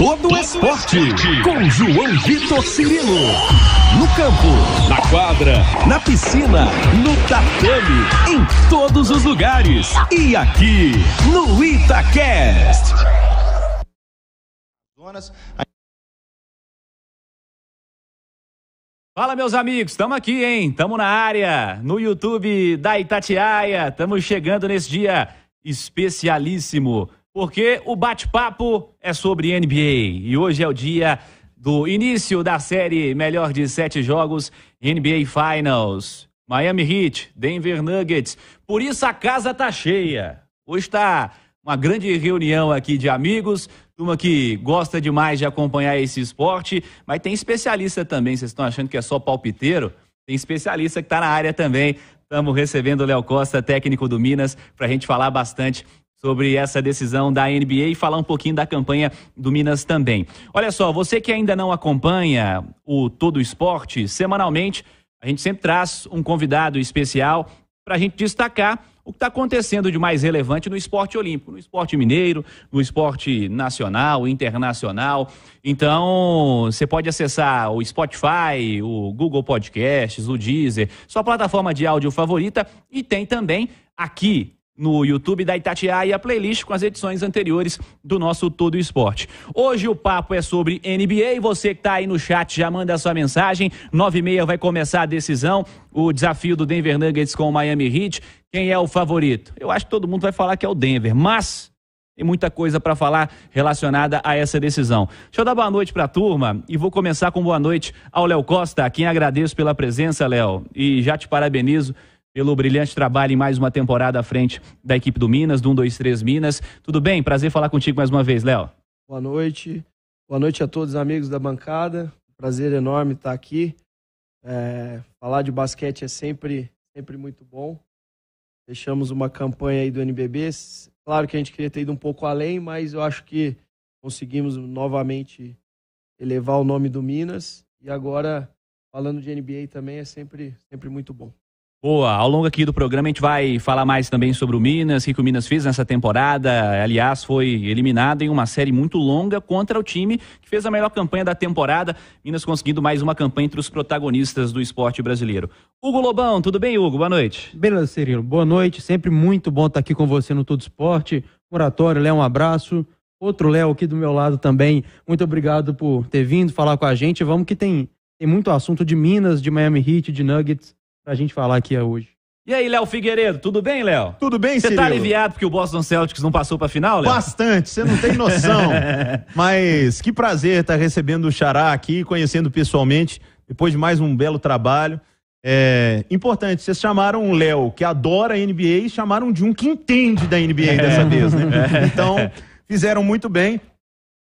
todo esporte. Com João Vitor Cirilo. No campo, na quadra, na piscina, no tatame, em todos os lugares. E aqui, no Itacast. Fala, meus amigos, estamos aqui, hein? Estamos na área, no YouTube da Itatiaia. Estamos chegando nesse dia especialíssimo, porque o bate-papo é sobre NBA. E hoje é o dia do início da série Melhor de Sete Jogos NBA Finals. Miami Heat, Denver Nuggets. Por isso a casa tá cheia. Hoje está uma grande reunião aqui de amigos, turma que gosta demais de acompanhar esse esporte, mas tem especialista também. Vocês estão achando que é só palpiteiro? Tem especialista que está na área também. Estamos recebendo o Léo Costa, técnico do Minas, para a gente falar bastante sobre essa decisão da NBA e falar um pouquinho da campanha do Minas também. Olha só, você que ainda não acompanha o Todo Esporte, semanalmente a gente sempre traz um convidado especial para a gente destacar o que está acontecendo de mais relevante no esporte olímpico, no esporte mineiro, no esporte nacional, internacional. Então, você pode acessar o Spotify, o Google Podcasts, o Deezer, sua plataforma de áudio favorita e tem também aqui no YouTube da Itatiaia a playlist com as edições anteriores do nosso Todo Esporte. Hoje o papo é sobre NBA você que está aí no chat já manda a sua mensagem. Nove e meia vai começar a decisão, o desafio do Denver Nuggets com o Miami Heat. Quem é o favorito? Eu acho que todo mundo vai falar que é o Denver, mas tem muita coisa para falar relacionada a essa decisão. Deixa eu dar boa noite para a turma e vou começar com boa noite ao Léo Costa, a quem agradeço pela presença, Léo, e já te parabenizo pelo brilhante trabalho em mais uma temporada à frente da equipe do Minas, do 123 Minas. Tudo bem? Prazer falar contigo mais uma vez, Léo. Boa noite. Boa noite a todos os amigos da bancada. Prazer enorme estar aqui. É, falar de basquete é sempre, sempre muito bom. Fechamos uma campanha aí do NBB. Claro que a gente queria ter ido um pouco além, mas eu acho que conseguimos novamente elevar o nome do Minas. E agora, falando de NBA também, é sempre, sempre muito bom. Boa, ao longo aqui do programa a gente vai falar mais também sobre o Minas, o que o Minas fez nessa temporada. Aliás, foi eliminado em uma série muito longa contra o time que fez a melhor campanha da temporada. Minas conseguindo mais uma campanha entre os protagonistas do esporte brasileiro. Hugo Lobão, tudo bem, Hugo? Boa noite. Beleza, Cirilo. Boa noite. Sempre muito bom estar aqui com você no Todo Esporte. Moratório, Léo, um abraço. Outro Léo aqui do meu lado também. Muito obrigado por ter vindo falar com a gente. Vamos que tem, tem muito assunto de Minas, de Miami Heat, de Nuggets pra gente falar aqui hoje. E aí, Léo Figueiredo, tudo bem, Léo? Tudo bem, Você Cirilo? tá aliviado porque o Boston Celtics não passou pra final, Léo? Bastante, você não tem noção. Mas que prazer estar recebendo o Xará aqui, conhecendo pessoalmente, depois de mais um belo trabalho. É importante, vocês chamaram o Léo, que adora a NBA, e chamaram de um que entende da NBA dessa vez, né? Então, fizeram muito bem.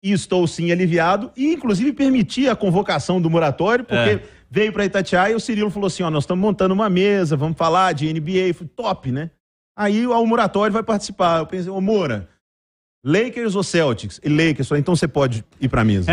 E estou sim aliviado. E, inclusive, permiti a convocação do moratório, porque É. veio para Itatiaia e o Cirilo falou assim: ó, nós estamos montando uma mesa, vamos falar de NBA. Falei, top, né? Aí o Muratório vai participar. Eu pensei, ô Moura, Lakers ou Celtics? E Lakers, então você pode ir pra mesa.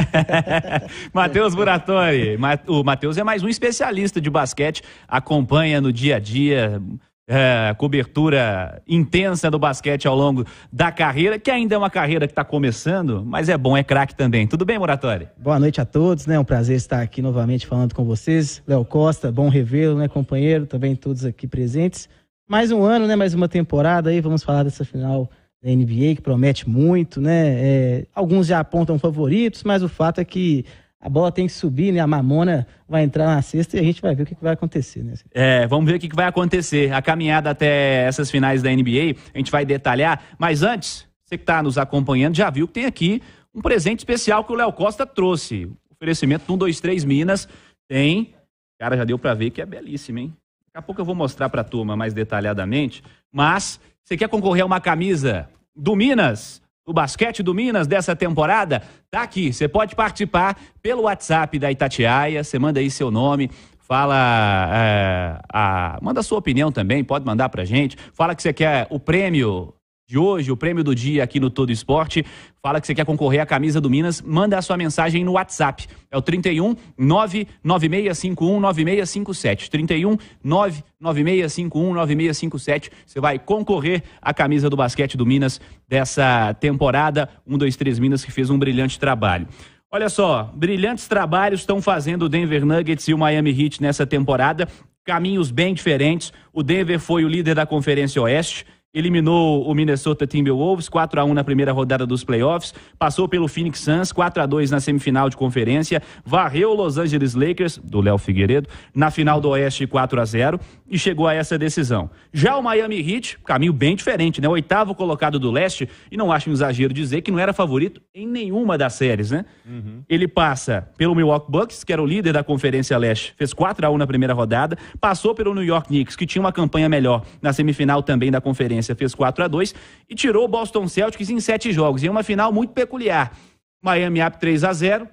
Matheus Buratori. Ma- O Matheus é mais um especialista de basquete, acompanha no dia a dia. É, cobertura intensa do basquete ao longo da carreira, que ainda é uma carreira que está começando, mas é bom, é craque também. Tudo bem, Moratori? Boa noite a todos, né? Um prazer estar aqui novamente falando com vocês. Léo Costa, bom revê-lo, né, companheiro? Também todos aqui presentes. Mais um ano, né? Mais uma temporada aí. Vamos falar dessa final da NBA que promete muito, né? É, alguns já apontam favoritos, mas o fato é que a bola tem que subir, né? A mamona vai entrar na cesta e a gente vai ver o que, vai acontecer, né? É, vamos ver o que que vai acontecer. A caminhada até essas finais da NBA, a gente vai detalhar. Mas antes, você que está nos acompanhando já viu que tem aqui um presente especial que o Léo Costa trouxe. Oferecimento do 123 Minas. Tem. Cara, já deu para ver que é belíssimo, hein? Daqui a pouco eu vou mostrar para a turma mais detalhadamente. Mas, você quer concorrer a uma camisa do Minas? Do basquete do Minas dessa temporada? Tá aqui. Você pode participar pelo WhatsApp da Itatiaia. Você manda aí seu nome. Fala, é, a- manda a sua opinião também, pode mandar pra gente. Fala que você quer o prêmio de hoje, o prêmio do dia aqui no Todo Esporte. Fala que você quer concorrer à camisa do Minas, manda a sua mensagem no WhatsApp. É o 31 99651 9657. 31 99651 9657. Você vai concorrer à camisa do basquete do Minas dessa temporada. 1, 2, 3 Minas que fez um brilhante trabalho. Olha só, brilhantes trabalhos estão fazendo o Denver Nuggets e o Miami Heat nessa temporada. Caminhos bem diferentes. O Denver foi o líder da Conferência Oeste eliminou o Minnesota Timberwolves 4 a 1 na primeira rodada dos playoffs, passou pelo Phoenix Suns 4 a 2 na semifinal de conferência, varreu o Los Angeles Lakers do Léo Figueiredo na final do Oeste 4 a 0 e chegou a essa decisão. Já o Miami Heat, caminho bem diferente, né? Oitavo colocado do Leste e não acho um exagero dizer que não era favorito em nenhuma das séries, né? Uhum. Ele passa pelo Milwaukee Bucks, que era o líder da Conferência Leste, fez 4 a 1 na primeira rodada, passou pelo New York Knicks, que tinha uma campanha melhor na semifinal também da Conferência fez 4 a 2 e tirou o Boston Celtics em sete jogos, em uma final muito peculiar. Miami up 3 a 0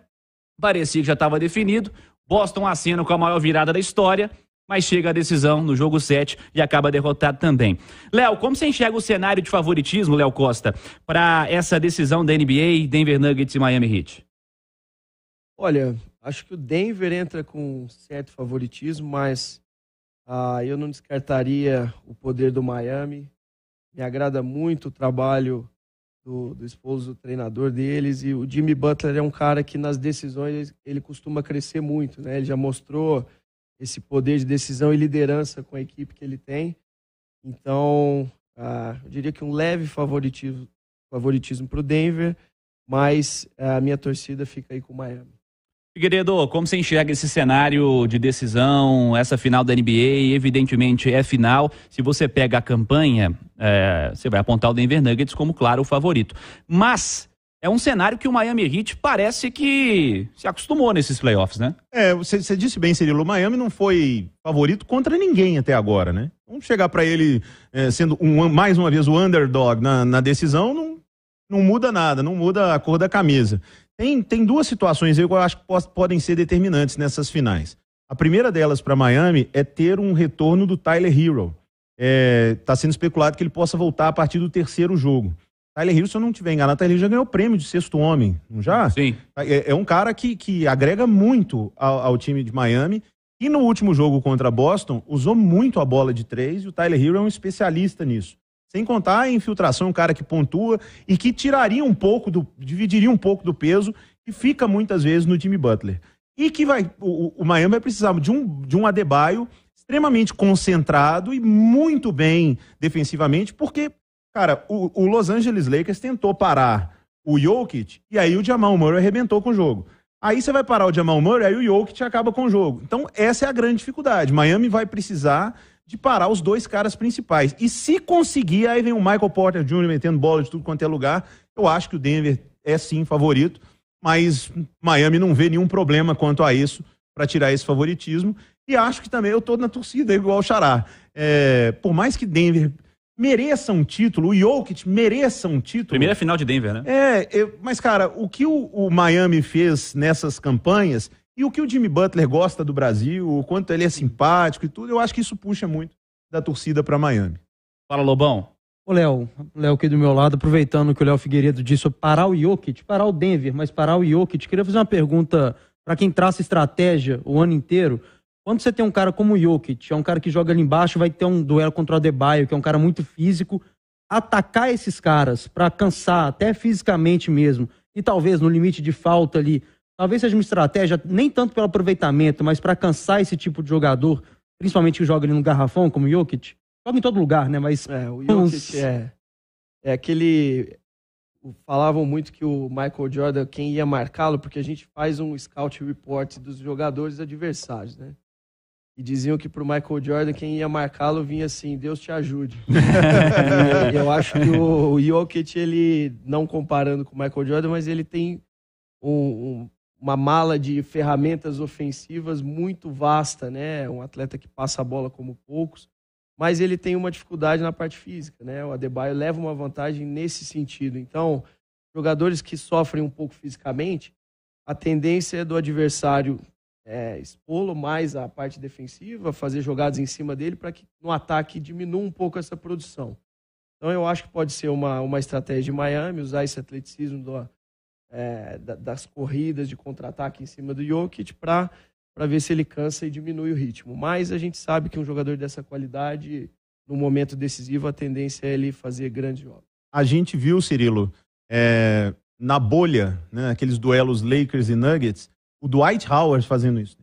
parecia que já estava definido. Boston acena com a maior virada da história, mas chega a decisão no jogo 7 e acaba derrotado também. Léo, como você enxerga o cenário de favoritismo, Léo Costa, para essa decisão da NBA, Denver Nuggets e Miami Heat? Olha, acho que o Denver entra com certo favoritismo, mas ah, eu não descartaria o poder do Miami. Me agrada muito o trabalho do, do esposo do treinador deles. E o Jimmy Butler é um cara que nas decisões ele costuma crescer muito. Né? Ele já mostrou esse poder de decisão e liderança com a equipe que ele tem. Então, ah, eu diria que um leve favoritismo para o Denver, mas a minha torcida fica aí com o Miami. Figueiredo, como você enxerga esse cenário de decisão, essa final da NBA? Evidentemente é final. Se você pega a campanha, é, você vai apontar o Denver Nuggets como, claro, o favorito. Mas é um cenário que o Miami Heat parece que se acostumou nesses playoffs, né? É, você, você disse bem, Cirilo, o Miami não foi favorito contra ninguém até agora, né? Vamos chegar para ele é, sendo um, mais uma vez o underdog na, na decisão, não, não muda nada, não muda a cor da camisa. Tem, tem duas situações aí que eu acho que podem ser determinantes nessas finais. A primeira delas para Miami é ter um retorno do Tyler Hero. Está é, tá sendo especulado que ele possa voltar a partir do terceiro jogo. Tyler Hero, se eu não estiver enganado, Tyler Hero já ganhou o prêmio de sexto homem, não já? Sim. É, é um cara que, que agrega muito ao, ao, time de Miami. E no último jogo contra Boston, usou muito a bola de três e o Tyler Hero é um especialista nisso. Sem contar a infiltração, um cara que pontua e que tiraria um pouco do. dividiria um pouco do peso que fica muitas vezes no Jimmy Butler. E que vai. O, o Miami vai precisar de um, de um Adebayo extremamente concentrado e muito bem defensivamente, porque, cara, o, o Los Angeles Lakers tentou parar o Jokic e aí o Jamal Murray arrebentou com o jogo. Aí você vai parar o Jamal Murray, aí o Jokic acaba com o jogo. Então, essa é a grande dificuldade. Miami vai precisar de parar os dois caras principais. E se conseguir, aí vem o Michael Porter Jr. metendo bola de tudo quanto é lugar. Eu acho que o Denver é sim favorito, mas Miami não vê nenhum problema quanto a isso para tirar esse favoritismo. E acho que também eu tô na torcida igual o Xará. É, por mais que Denver mereça um título, o Jokic mereça um título. Primeira final de Denver, né? É, eu, mas cara, o que o, o Miami fez nessas campanhas e o que o Jimmy Butler gosta do Brasil, o quanto ele é simpático e tudo, eu acho que isso puxa muito da torcida para Miami. Fala, Lobão. Ô, Léo, Léo aqui do meu lado, aproveitando que o Léo Figueiredo disse parar o Jokic, parar o Denver, mas parar o Jokic, queria fazer uma pergunta para quem traça estratégia o ano inteiro. Quando você tem um cara como o Jokic, é um cara que joga ali embaixo, vai ter um duelo contra o Adebayo, que é um cara muito físico, atacar esses caras para cansar, até fisicamente mesmo, e talvez no limite de falta ali, Talvez seja uma estratégia, nem tanto pelo aproveitamento, mas para cansar esse tipo de jogador, principalmente que joga ali no garrafão, como o Jokic. Joga em todo lugar, né? Mas. É, o Jokic é, é aquele. Falavam muito que o Michael Jordan, quem ia marcá-lo, porque a gente faz um scout report dos jogadores adversários, né? E diziam que para o Michael Jordan, quem ia marcá-lo vinha assim, Deus te ajude. eu acho que o, o Jokic, ele, não comparando com o Michael Jordan, mas ele tem um, um, uma mala de ferramentas ofensivas muito vasta, né? Um atleta que passa a bola como poucos, mas ele tem uma dificuldade na parte física, né? O Adebayo leva uma vantagem nesse sentido. Então, jogadores que sofrem um pouco fisicamente, a tendência é do adversário é, expô-lo mais a parte defensiva, fazer jogadas em cima dele para que no ataque diminua um pouco essa produção. Então eu acho que pode ser uma, uma estratégia de Miami, usar esse atleticismo do, é, das corridas de contra-ataque em cima do Jokic para ver se ele cansa e diminui o ritmo. Mas a gente sabe que um jogador dessa qualidade, no momento decisivo, a tendência é ele fazer grandes jogos. A gente viu, Cirilo, é, na bolha, né, aqueles duelos Lakers e Nuggets, o Dwight Howard fazendo isso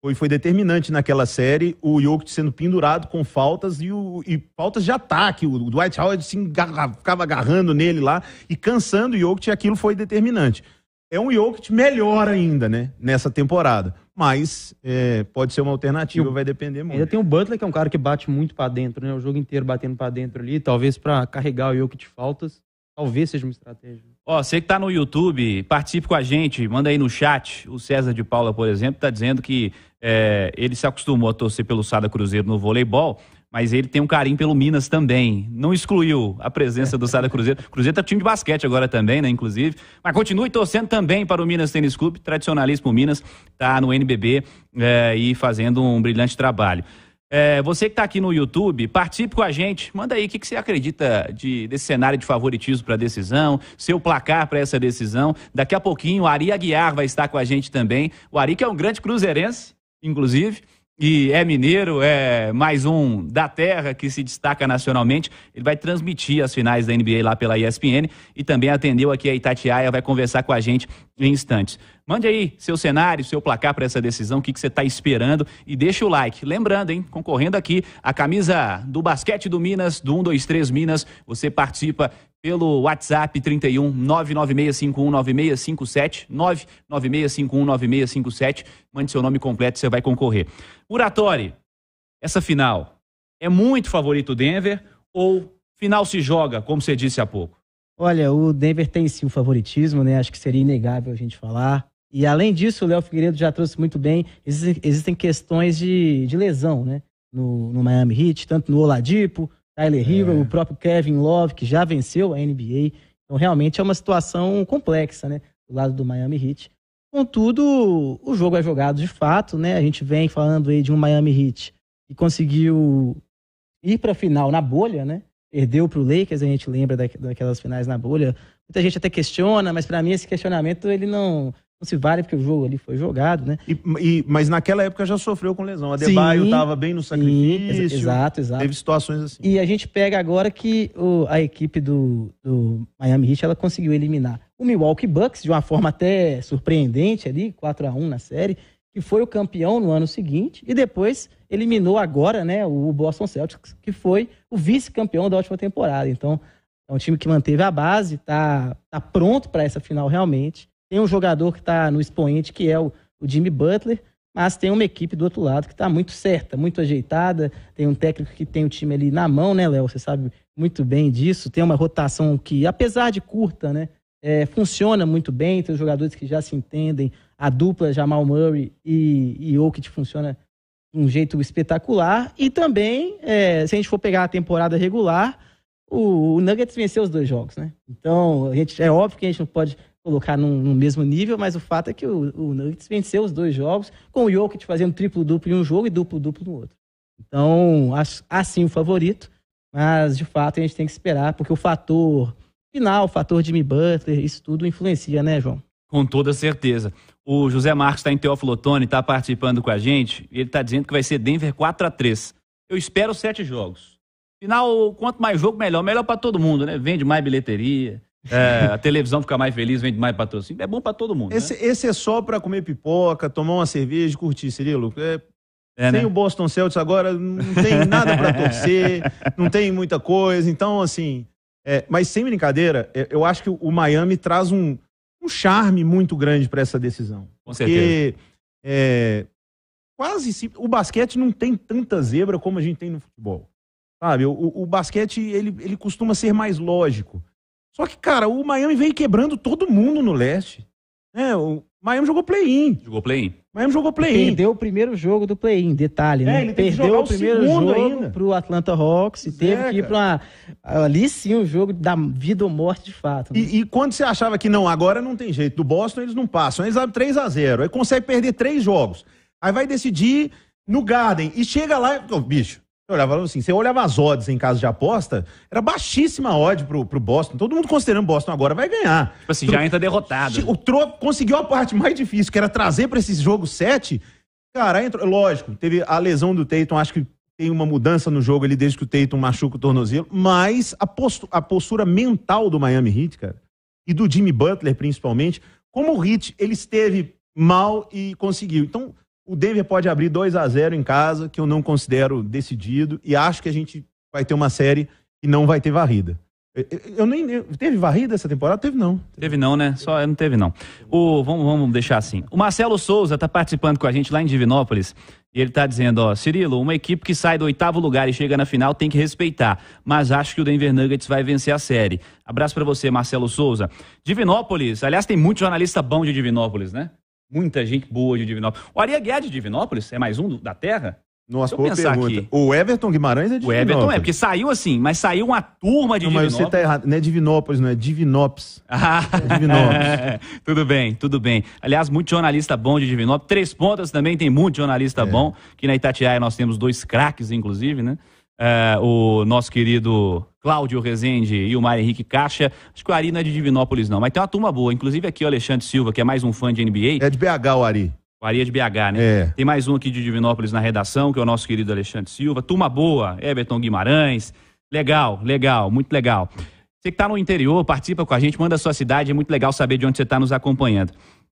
foi, foi determinante naquela série, o Jokic sendo pendurado com faltas e, o, e faltas de ataque. O, o Dwight Howard se engarra, ficava agarrando nele lá e cansando o Jokic e aquilo foi determinante. É um Jokic melhor ainda, né, nessa temporada. Mas é, pode ser uma alternativa, vai depender muito. Ainda tem o Butler, que é um cara que bate muito para dentro, né? O jogo inteiro batendo para dentro ali, talvez para carregar o Jokic de faltas, talvez seja uma estratégia. Ó, você que tá no YouTube, participe com a gente, manda aí no chat. O César de Paula, por exemplo, tá dizendo que é, ele se acostumou a torcer pelo Sada Cruzeiro no voleibol, mas ele tem um carinho pelo Minas também. Não excluiu a presença do Sada Cruzeiro. Cruzeiro tá time de basquete agora também, né, inclusive. Mas continue torcendo também para o Minas Tênis Clube, tradicionalíssimo Minas, tá no NBB é, e fazendo um brilhante trabalho. É, você que está aqui no YouTube, participe com a gente. Manda aí o que, que você acredita de, desse cenário de favoritismo para a decisão, seu placar para essa decisão. Daqui a pouquinho o Ari Aguiar vai estar com a gente também. O Ari que é um grande cruzeirense, inclusive e é mineiro, é mais um da terra que se destaca nacionalmente. Ele vai transmitir as finais da NBA lá pela ESPN e também atendeu aqui a Itatiaia, vai conversar com a gente em instantes. Mande aí seu cenário, seu placar para essa decisão, o que, que você está esperando e deixa o like. Lembrando, hein, concorrendo aqui, a camisa do basquete do Minas, do 123 Minas, você participa pelo WhatsApp 31 996519657, 996519657. Mande seu nome completo, você vai concorrer. Muratori, essa final é muito favorito o Denver ou final se joga, como você disse há pouco? Olha, o Denver tem sim o favoritismo, né? Acho que seria inegável a gente falar. E além disso, o Léo Figueiredo já trouxe muito bem, existem, questões de, de lesão, né? No, no Miami Heat, tanto no Oladipo, Tyler Hero, é. o próprio Kevin Love, que já venceu a NBA. Então, realmente é uma situação complexa, né? Do lado do Miami Heat. Contudo, o jogo é jogado de fato, né? A gente vem falando aí de um Miami Heat que conseguiu ir para a final na bolha, né? Perdeu para o Lakers, a gente lembra daquelas finais na bolha. Muita gente até questiona, mas para mim esse questionamento ele não, não se vale porque o jogo ali foi jogado, né? E, e, mas naquela época já sofreu com lesão. A Debaio estava bem no sacrifício. Sim, exato, exato. Teve situações assim. E a gente pega agora que o, a equipe do, do Miami Heat ela conseguiu eliminar o Milwaukee Bucks de uma forma até surpreendente ali, 4 a 1 na série, que foi o campeão no ano seguinte e depois eliminou agora, né, o Boston Celtics, que foi o vice-campeão da última temporada. Então, é um time que manteve a base, tá, tá pronto para essa final realmente tem um jogador que está no expoente, que é o, o Jimmy Butler, mas tem uma equipe do outro lado que está muito certa, muito ajeitada. Tem um técnico que tem o time ali na mão, né, Léo? Você sabe muito bem disso. Tem uma rotação que, apesar de curta, né, é, funciona muito bem. Tem os jogadores que já se entendem. A dupla Jamal Murray e, e Jokic funciona de um jeito espetacular. E também, é, se a gente for pegar a temporada regular, o, o Nuggets venceu os dois jogos, né? Então, a gente, é óbvio que a gente não pode colocar no mesmo nível, mas o fato é que o, o Nuggets venceu os dois jogos, com o Jokic fazendo triplo-duplo em um jogo e duplo-duplo no outro. Então, assim o favorito, mas de fato a gente tem que esperar, porque o fator final, o fator Jimmy Butler, isso tudo influencia, né, João? Com toda certeza. O José Marcos está em Teófilo Otoni, está participando com a gente, e ele está dizendo que vai ser Denver 4 a 3 Eu espero sete jogos. Final, quanto mais jogo, melhor. Melhor para todo mundo, né? Vende mais bilheteria, é, a televisão fica mais feliz, vende mais patrocínio. É bom para todo mundo. Esse, né? esse é só para comer pipoca, tomar uma cerveja, curtir, Cirilo. É, é, sem né? o Boston Celtics agora não tem nada para torcer, não tem muita coisa. Então, assim, é, mas sem brincadeira, é, eu acho que o Miami traz um, um charme muito grande para essa decisão. Com certeza. Porque é, quase o basquete não tem tanta zebra como a gente tem no futebol. Sabe, o, o basquete ele, ele costuma ser mais lógico. Só que, cara, o Miami veio quebrando todo mundo no leste. É, o Miami jogou play-in. Jogou play-in. Miami jogou play-in. Perdeu o primeiro jogo do play-in, detalhe, né? É, ele Perdeu o primeiro jogo ainda. pro Atlanta Hawks e teve é, que ir para uma... Ali sim o um jogo da vida ou morte de fato. Né? E, e, quando você achava que não, agora não tem jeito. Do Boston eles não passam. Eles abrem 3 a 0 Aí consegue perder três jogos. Aí vai decidir no Garden. E chega lá... Oh, bicho, Eu olhava assim, você olhava as odds em caso de aposta, era baixíssima a odd pro, pro Boston. Todo mundo considerando Boston agora vai ganhar. Tipo assim, já entra derrotado. O Tro conseguiu a parte mais difícil, que era trazer para esse jogo 7. Cara, entrou, lógico, teve a lesão do Tatum, acho que tem uma mudança no jogo ali desde que o Tatum machuca o tornozelo, mas a, postu a postura mental do Miami Heat, cara, e do Jimmy Butler principalmente, como o Heat, ele esteve mal e conseguiu. Então, o Denver pode abrir 2 a 0 em casa, que eu não considero decidido, e acho que a gente vai ter uma série que não vai ter varrida. Eu nem. Eu, teve varrida essa temporada? Teve não. Teve não, né? Só não teve não. O, vamos, vamos deixar assim. O Marcelo Souza está participando com a gente lá em Divinópolis. E ele está dizendo, ó, Cirilo, uma equipe que sai do oitavo lugar e chega na final tem que respeitar. Mas acho que o Denver Nuggets vai vencer a série. Abraço para você, Marcelo Souza. Divinópolis, aliás, tem muito jornalista bom de Divinópolis, né? Muita gente boa de Divinópolis. O Aria Guedes de Divinópolis é mais um do, da Terra? Nossa, boa pergunta. Aqui. O Everton Guimarães é de O Everton é, porque saiu assim, mas saiu uma turma de não, Divinópolis. Mas você tá errado, não é Divinópolis, não é Divinópolis. Ah, é Divinópolis. tudo bem, tudo bem. Aliás, muito jornalista bom de Divinópolis. Três Pontas também tem muito jornalista é. bom, que na Itatiaia nós temos dois craques, inclusive, né? É, o nosso querido Cláudio Rezende e o Mário Henrique Caixa. Acho que o Ari não é de Divinópolis, não, mas tem uma turma boa. Inclusive aqui o Alexandre Silva, que é mais um fã de NBA. É de BH o Ari. O Ari é de BH, né? É. Tem mais um aqui de Divinópolis na redação, que é o nosso querido Alexandre Silva. Turma boa, Everton Guimarães. Legal, legal, muito legal. Você que está no interior, participa com a gente, manda a sua cidade, é muito legal saber de onde você está nos acompanhando.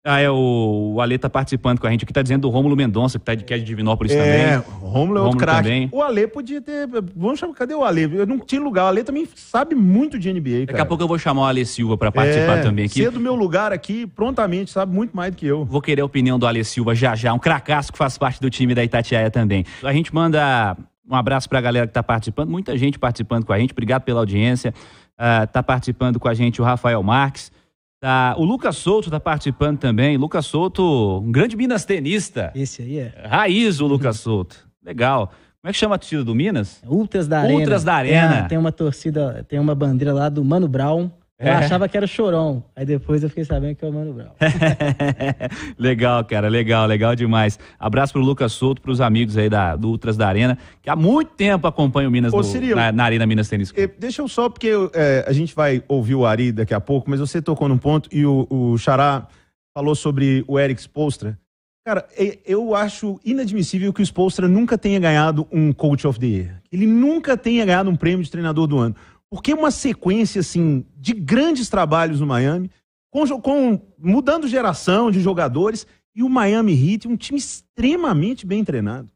Ah, é o, o Ale tá participando com a gente aqui, tá dizendo do Rômulo Mendonça, que, tá de, que é de Divinópolis é, também. É, Rômulo é outro craque. O Ale podia ter. Vamos chamar, cadê o Ale? Eu não tinha lugar. O Ale também sabe muito de NBA, cara. Daqui a pouco eu vou chamar o Ale Silva para participar é, também aqui. Ser do meu lugar aqui, prontamente, sabe muito mais do que eu. Vou querer a opinião do Ale Silva já já, um cracaço que faz parte do time da Itatiaia também. A gente manda um abraço pra galera que tá participando, muita gente participando com a gente, obrigado pela audiência. Uh, tá participando com a gente o Rafael Marques. Tá, o Lucas Souto está participando também. Lucas Souto, um grande Minas tenista. Esse aí é. Raiz o Lucas Souto. Legal. Como é que chama a torcida do Minas? Ultras da Arena. Ultras da Arena. É, tem uma torcida, tem uma bandeira lá do Mano Brown. Eu é. achava que era o Chorão. Aí depois eu fiquei sabendo que é o Mano Brown. legal, cara. Legal, legal demais. Abraço pro Lucas Souto, pros amigos aí da, do Ultras da Arena, que há muito tempo acompanham o Minas Ô, no, na, na, Arena Minas Tênis. Deixa eu só, porque é, a gente vai ouvir o Ari daqui a pouco, mas você tocou num ponto e o, o Xará falou sobre o Eric Spolstra. Cara, eu acho inadmissível que o Spolstra nunca tenha ganhado um Coach of the Year. Ele nunca tenha ganhado um prêmio de treinador do ano. Porque uma sequência assim de grandes trabalhos no Miami, com, com mudando geração de jogadores e o Miami Heat, um time extremamente bem treinado.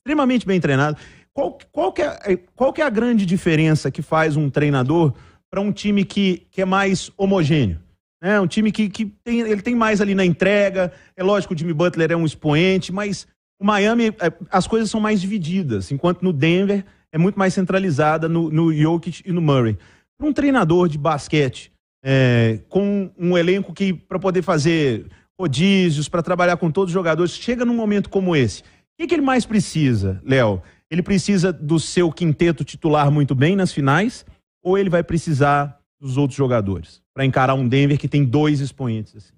Extremamente bem treinado. Qual, qual, que, é, qual que é a grande diferença que faz um treinador para um time que, que é mais homogêneo? É um time que, que tem, ele tem mais ali na entrega. É lógico, o Jimmy Butler é um expoente, mas o Miami, é, as coisas são mais divididas, enquanto no Denver é muito mais centralizada no, no Jokic e no Murray. Para um treinador de basquete, é, com um elenco que, para poder fazer rodízios, para trabalhar com todos os jogadores, chega num momento como esse. O que, que ele mais precisa, Léo? Ele precisa do seu quinteto titular muito bem nas finais, ou ele vai precisar dos outros jogadores para encarar um Denver que tem dois expoentes? Assim?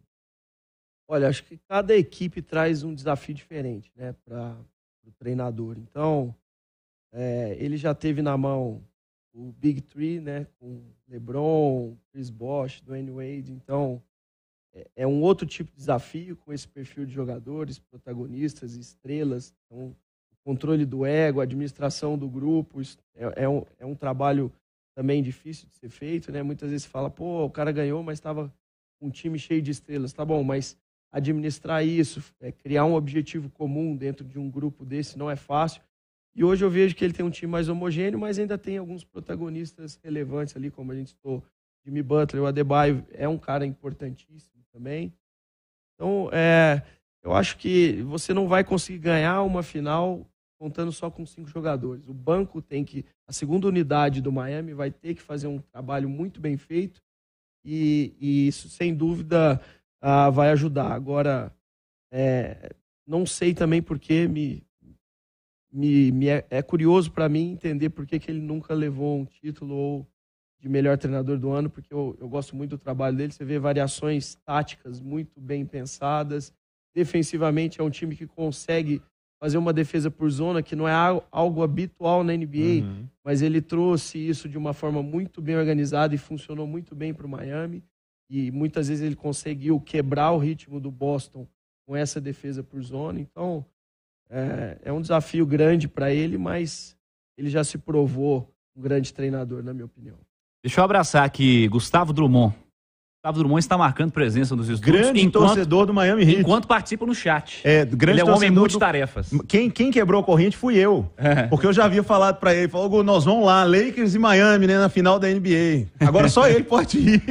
Olha, acho que cada equipe traz um desafio diferente, né, para o treinador. Então, é, ele já teve na mão o Big Three, né, com LeBron, Chris Bosh, Dwayne Wade. Então, é, é, um outro tipo de desafio com esse perfil de jogadores, protagonistas, estrelas. Então, o controle do ego, a administração do grupo, é, é, um, é um trabalho também difícil de ser feito, né? Muitas vezes fala, pô, o cara ganhou, mas estava um time cheio de estrelas. Tá bom, mas administrar isso, é, criar um objetivo comum dentro de um grupo desse não é fácil. E hoje eu vejo que ele tem um time mais homogêneo, mas ainda tem alguns protagonistas relevantes ali, como a gente citou, Jimmy Butler, o Adebayo é um cara importantíssimo também. Então, é, eu acho que você não vai conseguir ganhar uma final contando só com cinco jogadores. O banco tem que, a segunda unidade do Miami vai ter que fazer um trabalho muito bem feito e, e isso, sem dúvida, ah, vai ajudar. Agora, é, não sei também porque me, me, me é, é, curioso para mim entender por que, que ele nunca levou um título ou de melhor treinador do ano, porque eu, eu gosto muito do trabalho dele. Você vê variações táticas muito bem pensadas. Defensivamente é um time que consegue fazer uma defesa por zona, que não é algo, habitual na NBA, Uhum. mas ele trouxe isso de uma forma muito bem organizada e funcionou muito bem para o Miami. E muitas vezes ele conseguiu quebrar o ritmo do Boston com essa defesa por zona. Então, é, é um desafio grande para ele, mas ele já se provou um grande treinador, na minha opinião. Deixa eu abraçar aqui Gustavo Drummond. Gustavo Drummond está marcando presença nos estúdios Grande enquanto, torcedor do Miami Heat. enquanto participa no chat. É, grande Ele é um homem torcedor do- multitarefas. Quem, quem quebrou a corrente fui eu. Porque eu já havia falado pra ele, falou, "Gu, nós vamos lá, Lakers e Miami, né, na final da NBA. Agora só ele pode ir.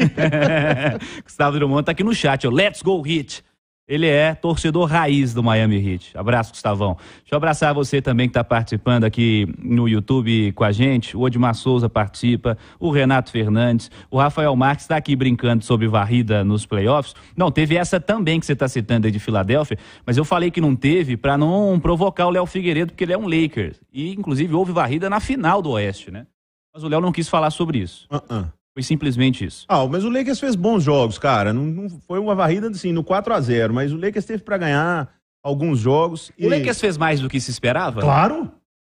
Gustavo Drummond tá aqui no chat, ó. Let's go Heat. Ele é torcedor raiz do Miami Heat. Abraço, Gustavão. Deixa eu abraçar você também que está participando aqui no YouTube com a gente. O Odmar Souza participa, o Renato Fernandes, o Rafael Marques está aqui brincando sobre varrida nos playoffs. Não, teve essa também que você está citando aí de Filadélfia, mas eu falei que não teve para não provocar o Léo Figueiredo, porque ele é um Lakers. E, inclusive, houve varrida na final do Oeste, né? Mas o Léo não quis falar sobre isso. Uh-uh. Foi simplesmente isso. Ah, mas o Lakers fez bons jogos, cara. Não, não foi uma varrida assim, no 4 a 0 mas o Lakers teve pra ganhar alguns jogos. O Lakers fez mais do que se esperava? Claro,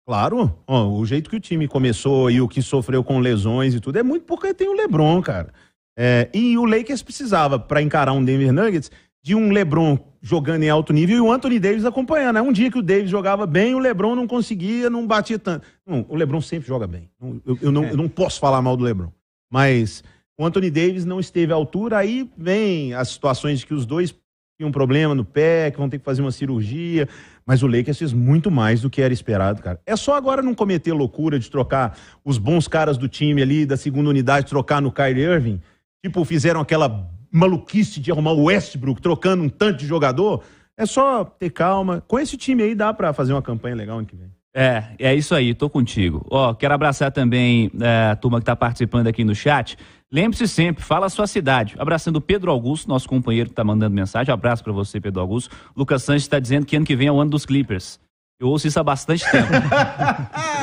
claro. Ó, o jeito que o time começou e o que sofreu com lesões e tudo é muito porque tem o LeBron, cara. É, e o Lakers precisava, pra encarar um Denver Nuggets, de um LeBron jogando em alto nível e o Anthony Davis acompanhando. É um dia que o Davis jogava bem, o LeBron não conseguia, não batia tanto. Não, o LeBron sempre joga bem. Eu, eu não, eu não posso falar mal do LeBron. Mas o Anthony Davis não esteve à altura, aí vem as situações de que os dois tinham um problema no pé, que vão ter que fazer uma cirurgia. Mas o Lakers fez muito mais do que era esperado, cara. É só agora não cometer loucura de trocar os bons caras do time ali, da segunda unidade, trocar no Kyrie Irving. Tipo, fizeram aquela maluquice de arrumar o Westbrook trocando um tanto de jogador. É só ter calma. Com esse time aí dá pra fazer uma campanha legal ano que vem. É, é isso aí, tô contigo. Ó, quero abraçar também é, a turma que tá participando aqui no chat. Lembre-se sempre, fala a sua cidade. Abraçando o Pedro Augusto, nosso companheiro que tá mandando mensagem. Abraço pra você, Pedro Augusto. Lucas Sanches está dizendo que ano que vem é o ano dos Clippers. Eu ouço isso há bastante tempo.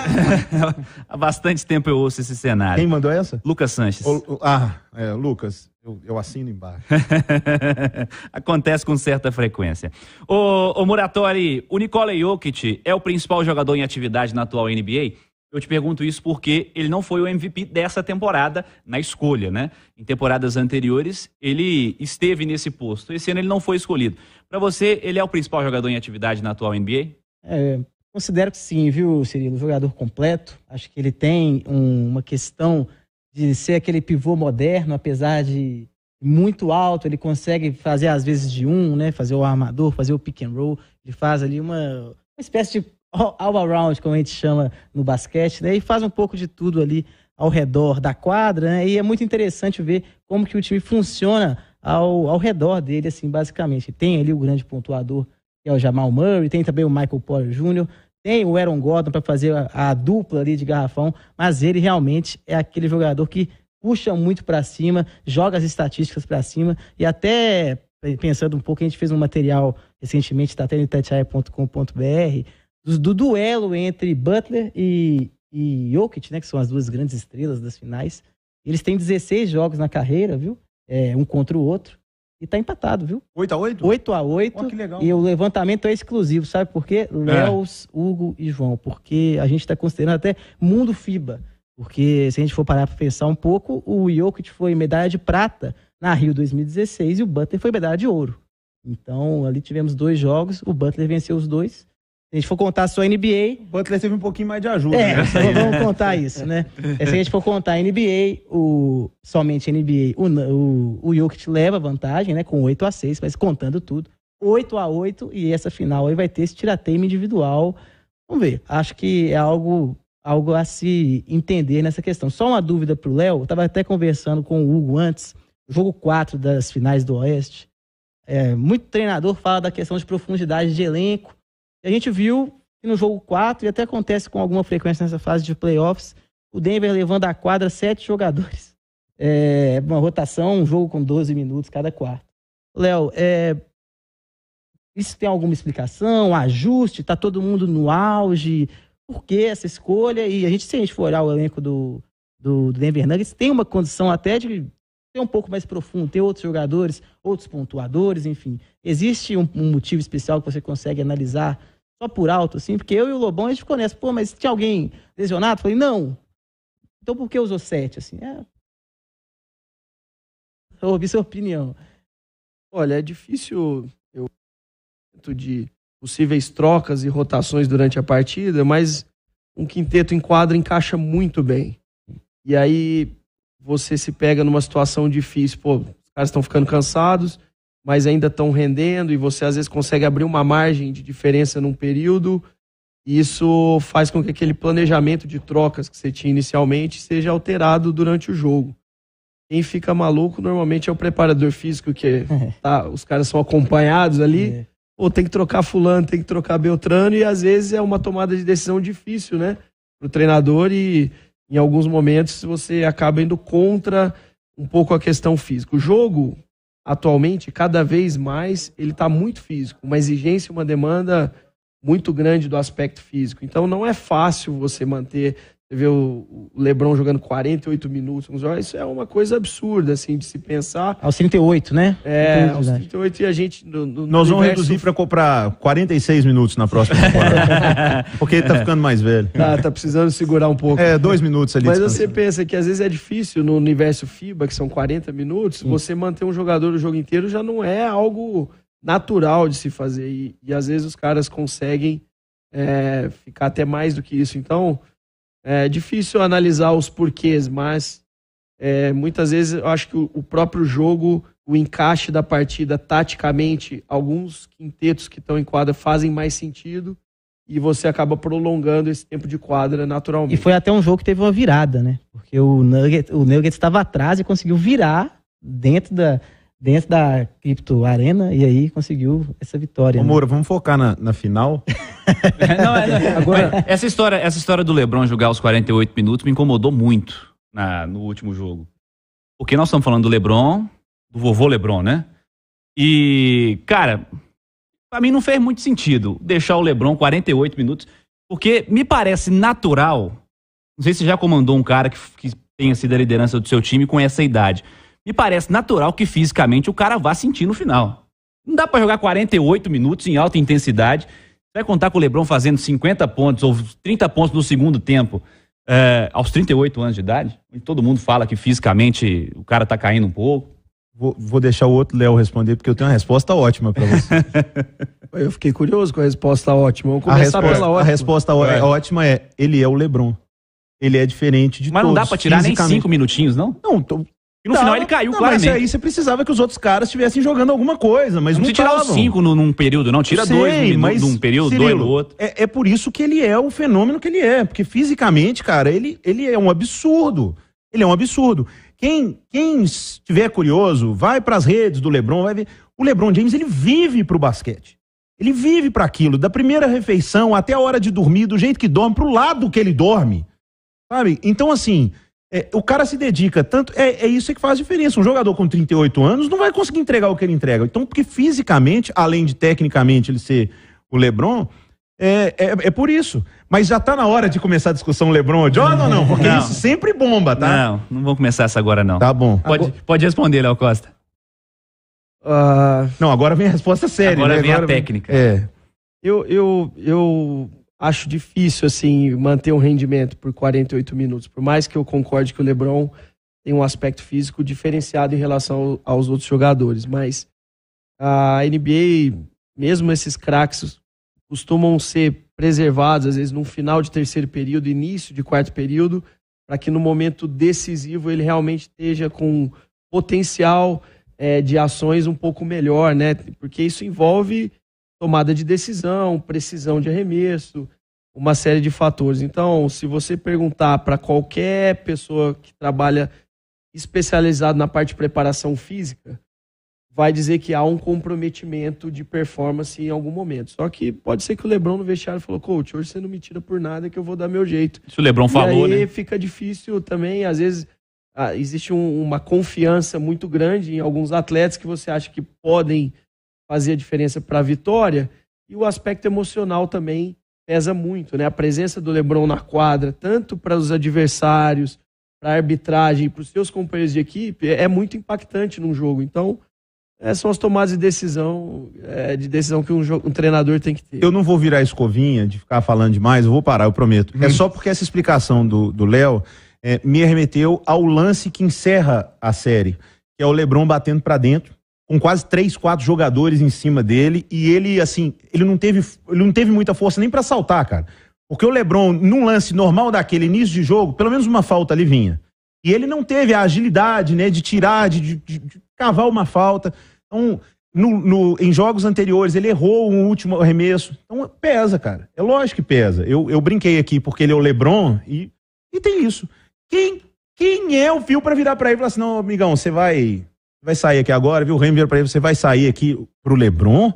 há bastante tempo eu ouço esse cenário. Quem mandou essa? Lucas Sanches. O- o- ah, é, Lucas, eu, eu assino embaixo. Acontece com certa frequência. Ô, ô Muratori, o Nikola Jokic é o principal jogador em atividade na atual NBA? Eu te pergunto isso porque ele não foi o MVP dessa temporada na escolha, né? Em temporadas anteriores, ele esteve nesse posto. Esse ano ele não foi escolhido. Para você, ele é o principal jogador em atividade na atual NBA? É, considero que sim, viu, Cirilo? Jogador completo. Acho que ele tem um- uma questão de ser aquele pivô moderno, apesar de muito alto, ele consegue fazer às vezes de um, né? Fazer o armador, fazer o pick and roll. Ele faz ali uma, uma espécie de all around, como a gente chama no basquete, né? E faz um pouco de tudo ali ao redor da quadra, né? E é muito interessante ver como que o time funciona ao, ao redor dele, assim, basicamente. Tem ali o grande pontuador que é o Jamal Murray, tem também o Michael Porter Jr., tem o Aaron Gordon para fazer a, a dupla ali de garrafão, mas ele realmente é aquele jogador que puxa muito para cima, joga as estatísticas para cima e até pensando um pouco, a gente fez um material recentemente, está até no itatiaia.com.br, do, do duelo entre Butler e, e Jokic, né, que são as duas grandes estrelas das finais. Eles têm 16 jogos na carreira, viu? É, um contra o outro. E tá empatado, viu? 8 a 8 8 a 8 Ó, que legal. E o levantamento é exclusivo, sabe por quê? Léos, Hugo e João. Porque a gente está considerando até mundo FIBA. Porque se a gente for parar para pensar um pouco, o Jokic foi medalha de prata na Rio 2016 e o Butler foi medalha de ouro. Então, ali tivemos dois jogos, o Butler venceu os dois. Se a gente for contar só a NBA, Butler teve um pouquinho mais de ajuda. é, né? vamos contar isso, né? É, se a gente for contar a NBA, o, somente a NBA, o, o, o Jokic leva vantagem, né? Com 8 a 6 mas contando tudo, 8 a 8 e essa final aí vai ter esse tirateima individual. Vamos ver. Acho que é algo, algo a se entender nessa questão. Só uma dúvida pro Léo, eu tava até conversando com o Hugo antes, jogo 4 das finais do Oeste. É, muito treinador fala da questão de profundidade de elenco. E a gente viu que no jogo 4, e até acontece com alguma frequência nessa fase de playoffs, o Denver levando à quadra sete jogadores. É, uma rotação, um jogo com 12 minutos cada quarto. Léo, é, isso tem alguma explicação? Ajuste? Tá todo mundo no auge? Por que essa escolha? E a gente, se a gente for olhar o elenco do, do, do Denver Nuggets, tem uma condição até de ser um pouco mais profundo, ter outros jogadores, outros pontuadores, enfim. Existe um, um motivo especial que você consegue analisar só por alto, assim, porque eu e o Lobão a gente conhece, pô, mas tinha alguém lesionado? Falei, não. Então por que usou sete, assim? É... Eu ouvi sua opinião. Olha, é difícil eu de possíveis trocas e rotações durante a partida, mas um quinteto em quadra encaixa muito bem. E aí você se pega numa situação difícil, pô, os caras estão ficando cansados, mas ainda estão rendendo e você às vezes consegue abrir uma margem de diferença num período. E isso faz com que aquele planejamento de trocas que você tinha inicialmente seja alterado durante o jogo. Quem fica maluco normalmente é o preparador físico, que tá, os caras são acompanhados ali. É. Ou tem que trocar fulano, tem que trocar Beltrano, e às vezes é uma tomada de decisão difícil, né? Para o treinador, e em alguns momentos você acaba indo contra um pouco a questão física. O jogo, atualmente, cada vez mais, ele está muito físico, uma exigência, uma demanda muito grande do aspecto físico. Então não é fácil você manter você vê o Lebron jogando 48 minutos, isso é uma coisa absurda, assim, de se pensar. Aos 38, né? É, aos 38 e a gente. No, no Nós vamos reduzir para comprar 46 minutos na próxima temporada. porque ele tá ficando mais velho. Tá, tá precisando segurar um pouco. É, dois minutos ali. Mas você pensa que às vezes é difícil no universo FIBA, que são 40 minutos, você manter um jogador o jogo inteiro já não é algo natural de se fazer. E, e às vezes os caras conseguem é, ficar até mais do que isso. Então. É difícil analisar os porquês, mas é, muitas vezes eu acho que o, o, próprio jogo, o encaixe da partida, taticamente, alguns quintetos que estão em quadra fazem mais sentido e você acaba prolongando esse tempo de quadra naturalmente. E foi até um jogo que teve uma virada, né? Porque o Nuggets o estava atrás e conseguiu virar dentro da, dentro da Cripto Arena e aí conseguiu essa vitória. Ô, né? Moura, vamos focar na, na final? não, é, Agora... essa, história, essa história do Lebron jogar os 48 minutos me incomodou muito na, no último jogo. Porque nós estamos falando do Lebron, do vovô Lebron, né? E, cara, para mim não fez muito sentido deixar o Lebron 48 minutos, porque me parece natural. Não sei se já comandou um cara que, que tenha sido a liderança do seu time com essa idade me parece natural que fisicamente o cara vá sentir no final. Não dá para jogar 48 minutos em alta intensidade. Você vai contar com o Lebron fazendo 50 pontos ou 30 pontos no segundo tempo é, aos 38 anos de idade? E todo mundo fala que fisicamente o cara tá caindo um pouco. Vou, vou deixar o outro Léo responder, porque eu tenho uma resposta ótima para você. eu fiquei curioso com a resposta ótima. Vamos começar a resposta, pela ótima. A resposta é. ótima é: ele é o Lebron. Ele é diferente de Mas todos. Mas não dá pra tirar nem cinco minutinhos, não? Não, e no não, final ele caiu, não, claramente. Mas aí você precisava que os outros caras estivessem jogando alguma coisa, mas não, não tirar os cinco no, num período, não. Tira sei, dois mas, num período, Cirilo, dois no outro. É, é por isso que ele é o fenômeno que ele é. Porque fisicamente, cara, ele, ele é um absurdo. Ele é um absurdo. Quem, quem estiver curioso, vai para as redes do LeBron, vai ver. O LeBron James, ele vive pro basquete. Ele vive para aquilo, da primeira refeição até a hora de dormir, do jeito que dorme, pro lado que ele dorme. Sabe? Então, assim, é, o cara se dedica tanto. É, é isso que faz diferença. Um jogador com 38 anos não vai conseguir entregar o que ele entrega. Então, porque fisicamente, além de tecnicamente ele ser o Lebron, é, é, é, por isso. Mas já tá na hora de começar a discussão LeBron ou Jordan ou não? Porque não. isso sempre bomba, tá? Não, não vamos começar essa agora, não. Tá bom. Pode, pode responder, Léo Costa. Uh... Não, agora vem a resposta séria. Agora né? vem agora a técnica. É. Eu, eu, eu acho difícil assim manter um rendimento por 48 minutos. Por mais que eu concorde que o LeBron tem um aspecto físico diferenciado em relação aos outros jogadores, mas a NBA, mesmo esses craques costumam ser preservados às vezes no final de terceiro período, início de quarto período, para que no momento decisivo ele realmente esteja com potencial é, de ações um pouco melhor, né? Porque isso envolve tomada de decisão, precisão de arremesso, uma série de fatores. Então, se você perguntar para qualquer pessoa que trabalha especializado na parte de preparação física, vai dizer que há um comprometimento de performance em algum momento. Só que pode ser que o Lebron no vestiário falou, coach, hoje você não me tira por nada que eu vou dar meu jeito. Isso o Lebron e falou, aí né? fica difícil também, às vezes ah, existe um, uma confiança muito grande em alguns atletas que você acha que podem fazer a diferença para a vitória. E o aspecto emocional também pesa muito, né? A presença do LeBron na quadra, tanto para os adversários, para a arbitragem, para os seus companheiros de equipe, é muito impactante num jogo. Então, é, são as tomadas de decisão, é, de decisão que um, um, treinador tem que ter. Eu não vou virar escovinha de ficar falando demais, eu vou parar, eu prometo. É hum. É só porque essa explicação do Léo é, me remeteu ao lance que encerra a série, que é o Lebron batendo para dentro, com quase três, quatro jogadores em cima dele, e ele, assim, ele não teve, ele não teve muita força nem para saltar, cara. Porque o Lebron, num lance normal daquele início de jogo, pelo menos uma falta ali vinha. E ele não teve a agilidade, né, de tirar, de, de, de cavar uma falta. Então, no, no, em jogos anteriores, ele errou um último arremesso. Então, pesa, cara. É lógico que pesa. Eu, eu brinquei aqui porque ele é o Lebron e, e tem isso. Quem, quem é o fio para virar para ele e falar assim: não, amigão, você vai, vai sair aqui agora, viu? O Remy para ele, você vai sair aqui pro Lebron?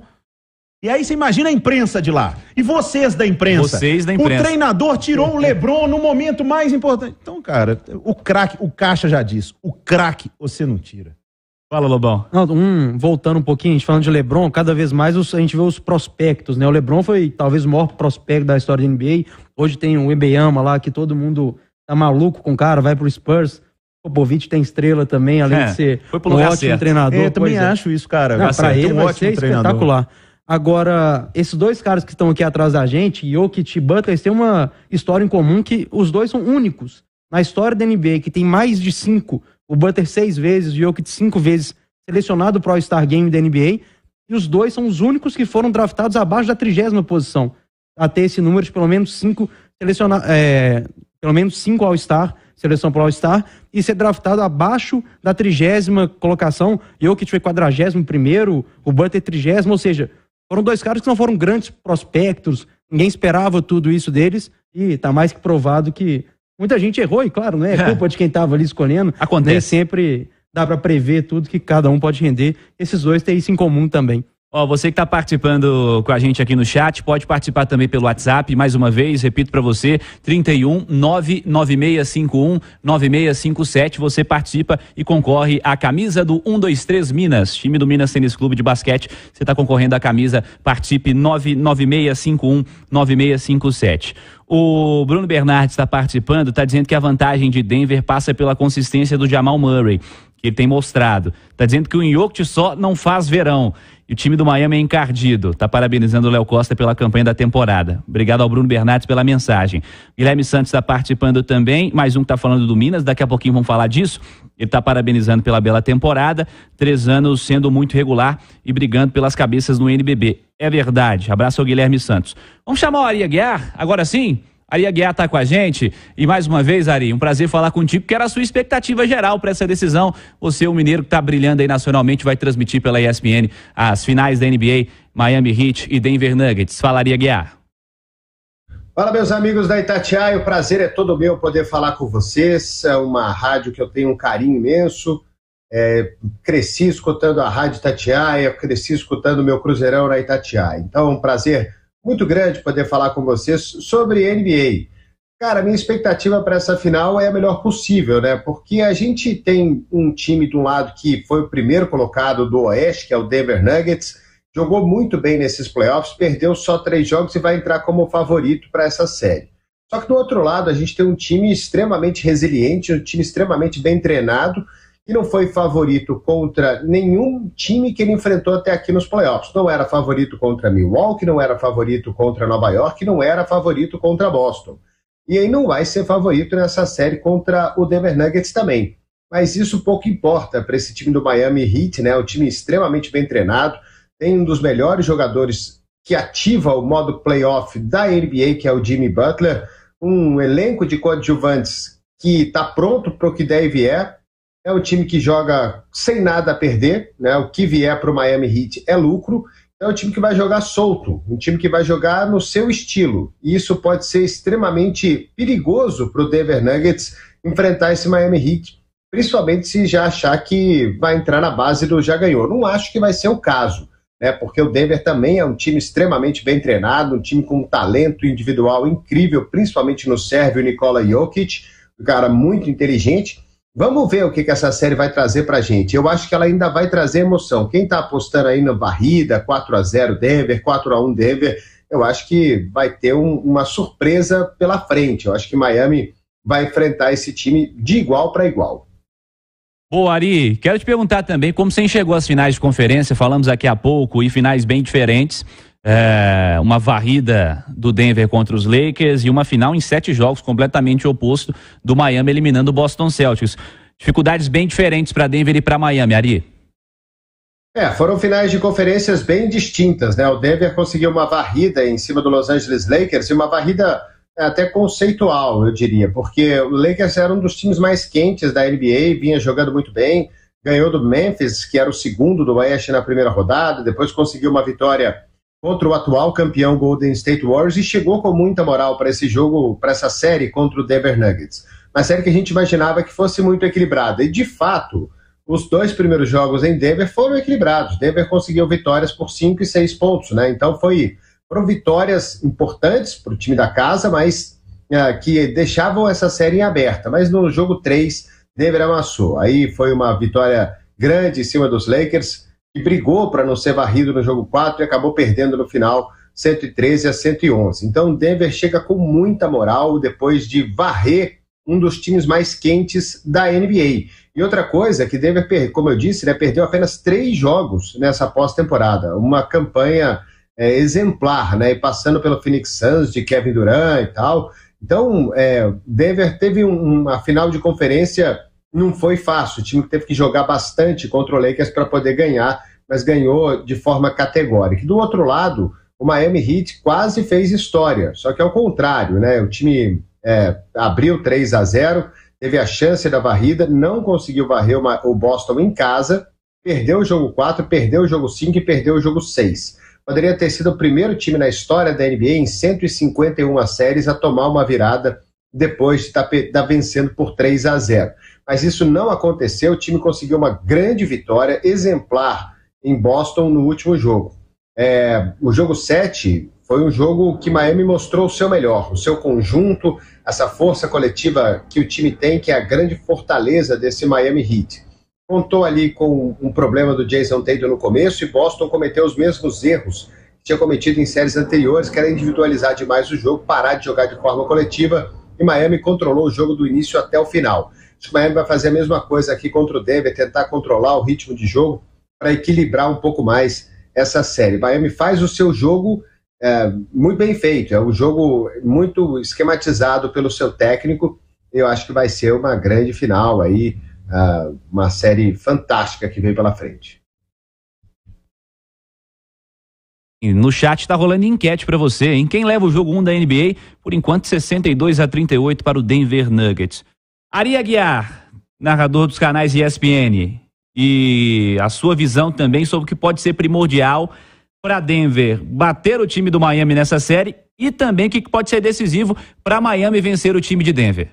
E aí você imagina a imprensa de lá. E vocês da imprensa. Vocês da imprensa. O treinador tirou o Lebron no momento mais importante. Então, cara, o craque, o Caixa já disse, o craque você não tira. Fala, Lobão. Não, um, voltando um pouquinho, a gente falando de Lebron, cada vez mais os, a gente vê os prospectos, né? O Lebron foi talvez o maior prospecto da história da NBA. Hoje tem o Ebeyama lá, que todo mundo tá maluco com o cara, vai pro Spurs. O Popovich tem estrela também, além é, de ser foi um ótimo certo. treinador. É, eu também acho isso, cara. Não, pra ele um vai ser treinador. espetacular. Agora, esses dois caras que estão aqui atrás da gente, Jokic e Butler, eles têm uma história em comum que os dois são únicos. Na história da NBA, que tem mais de cinco, o Butler seis vezes, o Jokic cinco vezes selecionado para o All-Star Game da NBA, e os dois são os únicos que foram draftados abaixo da trigésima posição, até esse número de pelo menos cinco selecionados, é, pelo menos cinco All-Star, seleção para All-Star, e ser draftado abaixo da trigésima colocação, Jokic foi quadragésimo primeiro, o Butler trigésimo, ou seja, foram dois caras que não foram grandes prospectos, ninguém esperava tudo isso deles, e tá mais que provado que muita gente errou, e claro, não é, é. culpa de quem estava ali escolhendo. Acontece. Nem sempre dá para prever tudo que cada um pode render. Esses dois têm isso em comum também. Ó, você que está participando com a gente aqui no chat, pode participar também pelo WhatsApp. Mais uma vez, repito para você, 31 99651 9657. Você participa e concorre à camisa do 123 Minas, time do Minas Tênis Clube de Basquete. Você está concorrendo à camisa, participe 99651 9657. O Bruno Bernardes está participando, está dizendo que a vantagem de Denver passa pela consistência do Jamal Murray, que ele tem mostrado. Está dizendo que o Inhokt só não faz verão. E o time do Miami é encardido. Tá parabenizando o Léo Costa pela campanha da temporada. Obrigado ao Bruno Bernardes pela mensagem. Guilherme Santos está participando também. Mais um que está falando do Minas. Daqui a pouquinho vamos falar disso. Ele está parabenizando pela bela temporada. Três anos sendo muito regular e brigando pelas cabeças no NBB. É verdade. Abraço ao Guilherme Santos. Vamos chamar o Ari Guiar? Agora sim? Ari Aguiar está com a gente. E mais uma vez, Ari, um prazer falar contigo, que era a sua expectativa geral para essa decisão. Você, o mineiro que está brilhando aí nacionalmente, vai transmitir pela ESPN as finais da NBA, Miami Heat e Denver Nuggets. Falaria Aguiar. Fala, meus amigos da Itatiaia. O prazer é todo meu poder falar com vocês. É uma rádio que eu tenho um carinho imenso. É, cresci escutando a Rádio Itatiaia, cresci escutando meu Cruzeirão na Itatiaia. Então, é um prazer muito grande poder falar com vocês sobre NBA. Cara, minha expectativa para essa final é a melhor possível, né? Porque a gente tem um time de um lado que foi o primeiro colocado do Oeste, que é o Denver Nuggets, jogou muito bem nesses playoffs, perdeu só três jogos e vai entrar como favorito para essa série. Só que do outro lado, a gente tem um time extremamente resiliente, um time extremamente bem treinado, que não foi favorito contra nenhum time que ele enfrentou até aqui nos playoffs. Não era favorito contra Milwaukee, não era favorito contra Nova York, não era favorito contra Boston. E aí não vai ser favorito nessa série contra o Denver Nuggets também. Mas isso pouco importa para esse time do Miami Heat, né? O time extremamente bem treinado, tem um dos melhores jogadores que ativa o modo playoff da NBA, que é o Jimmy Butler, um elenco de coadjuvantes que está pronto para o que der e vier é um time que joga sem nada a perder, né? O que vier para o Miami Heat é lucro. É um time que vai jogar solto, um time que vai jogar no seu estilo. E isso pode ser extremamente perigoso para o Denver Nuggets enfrentar esse Miami Heat, principalmente se já achar que vai entrar na base do já ganhou. Não acho que vai ser o caso, né? Porque o Denver também é um time extremamente bem treinado, um time com um talento individual incrível, principalmente no Sérvio Nikola Jokic, um cara muito inteligente Vamos ver o que, que essa série vai trazer para gente. Eu acho que ela ainda vai trazer emoção. Quem está apostando aí na barrida, 4 a 0 Denver, 4 a 1 Denver, eu acho que vai ter um, uma surpresa pela frente. Eu acho que Miami vai enfrentar esse time de igual para igual. Boa, Ari, quero te perguntar também como você enxergou as finais de conferência, falamos aqui há pouco, e finais bem diferentes. É, uma varrida do Denver contra os Lakers e uma final em sete jogos completamente oposto do Miami eliminando o Boston Celtics. Dificuldades bem diferentes para Denver e para Miami, Ari. É, foram finais de conferências bem distintas, né? O Denver conseguiu uma varrida em cima do Los Angeles Lakers e uma varrida até conceitual, eu diria, porque o Lakers era um dos times mais quentes da NBA, vinha jogando muito bem, ganhou do Memphis, que era o segundo do Oeste na primeira rodada, depois conseguiu uma vitória contra o atual campeão Golden State Warriors e chegou com muita moral para esse jogo, para essa série contra o Denver Nuggets. Uma série que a gente imaginava que fosse muito equilibrada. E de fato, os dois primeiros jogos em Denver foram equilibrados. Denver conseguiu vitórias por 5 e 6 pontos, né? Então foi foram vitórias importantes para o time da casa, mas uh, que deixavam essa série em aberta. Mas no jogo 3, Denver amassou. Aí foi uma vitória grande em cima dos Lakers, brigou para não ser varrido no jogo 4 e acabou perdendo no final 113 a 111. Então Denver chega com muita moral depois de varrer um dos times mais quentes da NBA. E outra coisa que Denver, como eu disse, né, perdeu apenas três jogos nessa pós-temporada. Uma campanha é, exemplar, né? Passando pelo Phoenix Suns de Kevin Durant e tal. Então, é, Denver teve um, uma final de conferência, não foi fácil. O time teve que jogar bastante contra o Lakers para poder ganhar, mas ganhou de forma categórica. Do outro lado, o Miami Heat quase fez história, só que ao contrário, né? O time é, abriu 3 a 0, teve a chance da varrida, não conseguiu varrer o Boston em casa, perdeu o jogo 4, perdeu o jogo 5 e perdeu o jogo 6 poderia ter sido o primeiro time na história da NBA em 151 séries a tomar uma virada depois de estar tá, vencendo por 3 a 0. Mas isso não aconteceu, o time conseguiu uma grande vitória exemplar em Boston no último jogo. É, o jogo 7 foi um jogo que Miami mostrou o seu melhor, o seu conjunto, essa força coletiva que o time tem, que é a grande fortaleza desse Miami Heat contou ali com um problema do Jason Tatum no começo e Boston cometeu os mesmos erros que tinha cometido em séries anteriores, que era individualizar demais o jogo, parar de jogar de forma coletiva, e Miami controlou o jogo do início até o final. Acho que Miami vai fazer a mesma coisa aqui contra o Denver, tentar controlar o ritmo de jogo para equilibrar um pouco mais essa série. Miami faz o seu jogo é, muito bem feito, é um jogo muito esquematizado pelo seu técnico. Eu acho que vai ser uma grande final aí uh, uma série fantástica que vem pela frente. No chat está rolando enquete para você, em quem leva o jogo 1 da NBA, por enquanto 62 a 38 para o Denver Nuggets. Ari Aguiar, narrador dos canais ESPN, e a sua visão também sobre o que pode ser primordial para Denver bater o time do Miami nessa série e também o que pode ser decisivo para Miami vencer o time de Denver.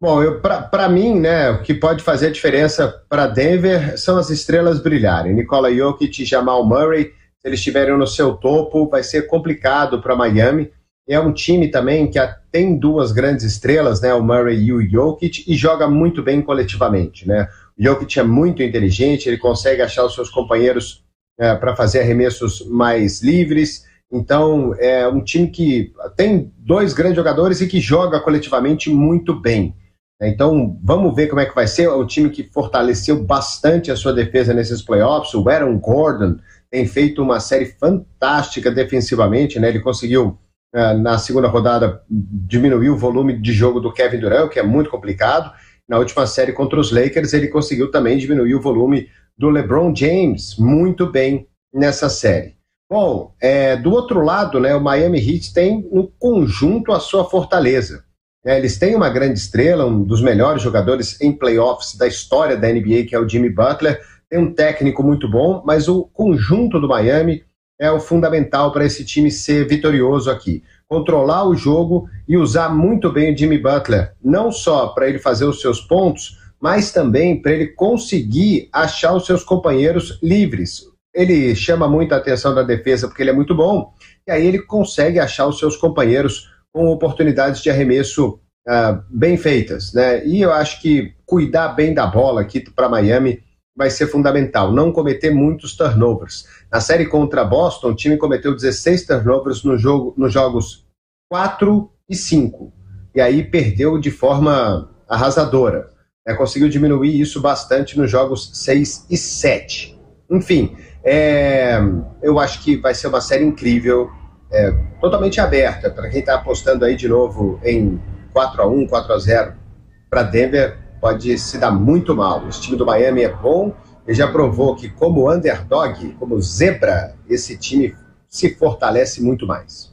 Bom, para mim, né, o que pode fazer a diferença para Denver são as estrelas brilharem. Nikola Jokic e Jamal Murray, se eles estiverem no seu topo, vai ser complicado para Miami. É um time também que tem duas grandes estrelas, né, o Murray e o Jokic, e joga muito bem coletivamente. Né? O Jokic é muito inteligente, ele consegue achar os seus companheiros é, para fazer arremessos mais livres. Então, é um time que tem dois grandes jogadores e que joga coletivamente muito bem. Então, vamos ver como é que vai ser. É um time que fortaleceu bastante a sua defesa nesses playoffs. O Aaron Gordon tem feito uma série fantástica defensivamente, né? Ele conseguiu, na segunda rodada, diminuir o volume de jogo do Kevin Durant, que é muito complicado. Na última série contra os Lakers, ele conseguiu também diminuir o volume do LeBron James muito bem nessa série. Bom, é, do outro lado, né, o Miami Heat tem no conjunto a sua fortaleza. É, eles têm uma grande estrela, um dos melhores jogadores em playoffs da história da NBA, que é o Jimmy Butler. Tem um técnico muito bom, mas o conjunto do Miami é o fundamental para esse time ser vitorioso aqui. Controlar o jogo e usar muito bem o Jimmy Butler, não só para ele fazer os seus pontos, mas também para ele conseguir achar os seus companheiros livres. Ele chama muito a atenção da defesa porque ele é muito bom, e aí ele consegue achar os seus companheiros com oportunidades de arremesso uh, bem feitas, né? E eu acho que cuidar bem da bola aqui para Miami vai ser fundamental, não cometer muitos turnovers. Na série contra Boston, o time cometeu 16 turnovers no jogo, nos jogos 4 e 5, e aí perdeu de forma arrasadora. né, conseguiu diminuir isso bastante nos jogos 6 e 7. Enfim, é, eu acho que vai ser uma série incrível, é, totalmente aberta. Para quem está apostando aí de novo em 4 a 1 4 a 0 para Denver, pode se dar muito mal. O time do Miami é bom e já provou que, como underdog, como zebra, esse time se fortalece muito mais.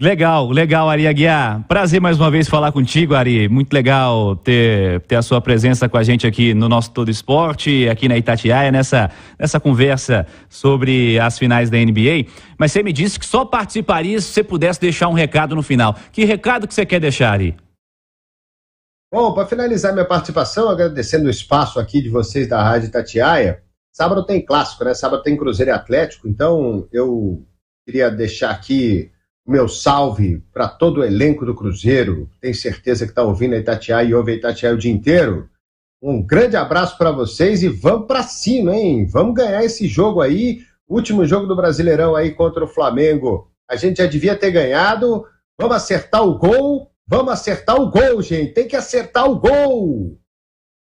Legal, legal, Ari Aguiar. Prazer mais uma vez falar contigo, Ari. Muito legal ter, ter a sua presença com a gente aqui no nosso Todo Esporte, aqui na Itatiaia, nessa, nessa conversa sobre as finais da NBA. Mas você me disse que só participaria se você pudesse deixar um recado no final. Que recado que você quer deixar, Ari? Bom, para finalizar minha participação, agradecendo o espaço aqui de vocês da Rádio Itatiaia. Sábado tem clássico, né? Sábado tem Cruzeiro e Atlético, então eu queria deixar aqui meu salve para todo o elenco do Cruzeiro. Tenho certeza que está ouvindo a Itatiaia e ouve a Itatiaia o dia inteiro. Um grande abraço para vocês e vamos para cima, hein? Vamos ganhar esse jogo aí. Último jogo do Brasileirão aí contra o Flamengo. A gente já devia ter ganhado. Vamos acertar o gol. Vamos acertar o gol, gente. Tem que acertar o gol.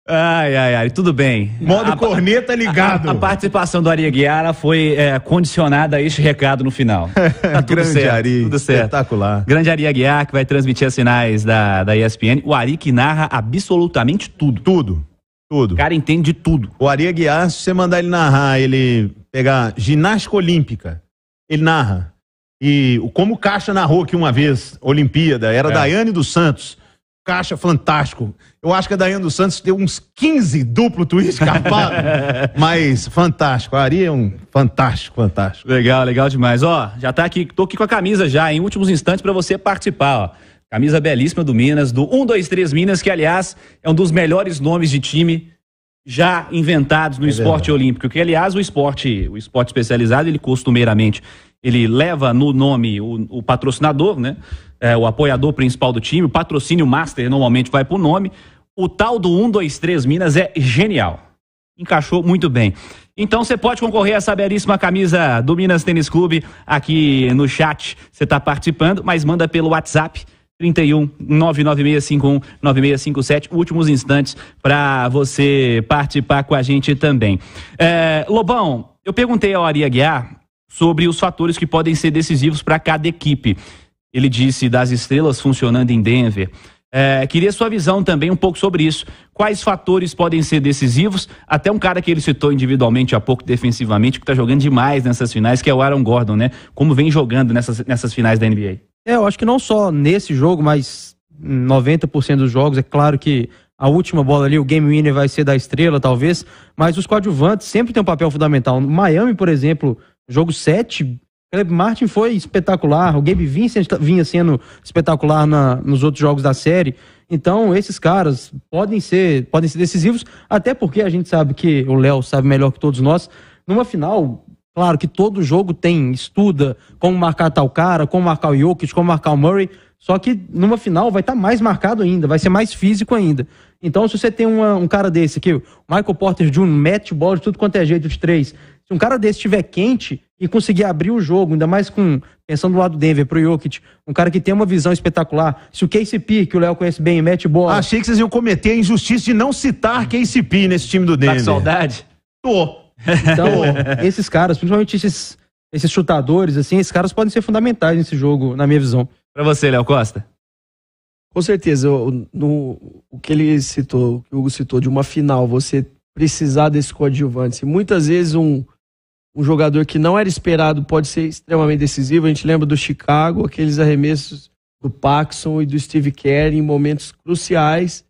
Ai, ai, ai, tudo bem. Modo a, corneta ligado. A, a, participação do Ari Guiara foi é, condicionada a este recado no final. Tá tudo Grande certo, Ari, tudo certo. espetacular. Grande Ari Aguiar, que vai transmitir as sinais da, da ESPN. O Ari que narra absolutamente tudo. Tudo, tudo. O cara entende de tudo. O Ari Aguiar, se você mandar ele narrar, ele pegar ginástica olímpica, ele narra. E como o Caixa narrou aqui uma vez, Olimpíada, era é. Daiane dos Santos caixa fantástico. Eu acho que a Daiane dos Santos deu uns 15 duplo twist carpado, mas fantástico. A Ari é um fantástico, fantástico. Legal, legal demais. Ó, já tá aqui, tô aqui com a camisa já, em últimos instantes para você participar, ó. Camisa belíssima do Minas, do 123 Minas, que aliás é um dos melhores nomes de time já inventados no é esporte verdade. olímpico, que aliás o esporte, o esporte especializado, ele costumeiramente ele leva no nome o, o patrocinador, né? É, o apoiador principal do time, o patrocínio master normalmente vai pro nome. O tal do 1, 2, 3 Minas é genial. Encaixou muito bem. Então você pode concorrer a essa belíssima camisa do Minas Tênis Clube aqui no chat. Você está participando, mas manda pelo WhatsApp 31 99651 9657, últimos instantes para você participar com a gente também. É, Lobão, eu perguntei ao Ari Aguiar sobre os fatores que podem ser decisivos para cada equipe. Ele disse das estrelas funcionando em Denver. É, queria sua visão também um pouco sobre isso. Quais fatores podem ser decisivos? Até um cara que ele citou individualmente há pouco defensivamente, que está jogando demais nessas finais, que é o Aaron Gordon, né? Como vem jogando nessas, nessas finais da NBA? É, eu acho que não só nesse jogo, mas 90% dos jogos. É claro que a última bola ali, o game winner vai ser da estrela, talvez, mas os coadjuvantes sempre têm um papel fundamental. Miami, por exemplo, Jogo 7, Caleb Martin foi espetacular, o Gabe Vincent vinha sendo espetacular na, nos outros jogos da série. Então, esses caras podem ser, podem ser decisivos, até porque a gente sabe que o Léo sabe melhor que todos nós. Numa final, claro que todo jogo tem, estuda como marcar tal cara, como marcar o Jokic, como marcar o Murray, só que numa final vai estar tá mais marcado ainda, vai ser mais físico ainda. Então, se você tem uma, um cara desse aqui, o Michael Porter Jr., mete bola de tudo quanto é jeito de três, se um cara desse estiver quente e conseguir abrir o jogo, ainda mais com pensando do lado do Denver pro Jokic, um cara que tem uma visão espetacular. Se o KCP, que o Léo conhece bem, mete bola. Achei que vocês iam cometer a injustiça de não citar KCP nesse time do Denver. Tá com saudade? Tô. Então, esses caras, principalmente esses, esses chutadores, assim, esses caras podem ser fundamentais nesse jogo, na minha visão. Para você, Léo Costa. Com certeza, o, no, o que ele citou, o que o Hugo citou de uma final, você precisar desse coadjuvante. Muitas vezes um, um jogador que não era esperado pode ser extremamente decisivo. A gente lembra do Chicago, aqueles arremessos do Paxson e do Steve Kerr em momentos cruciais,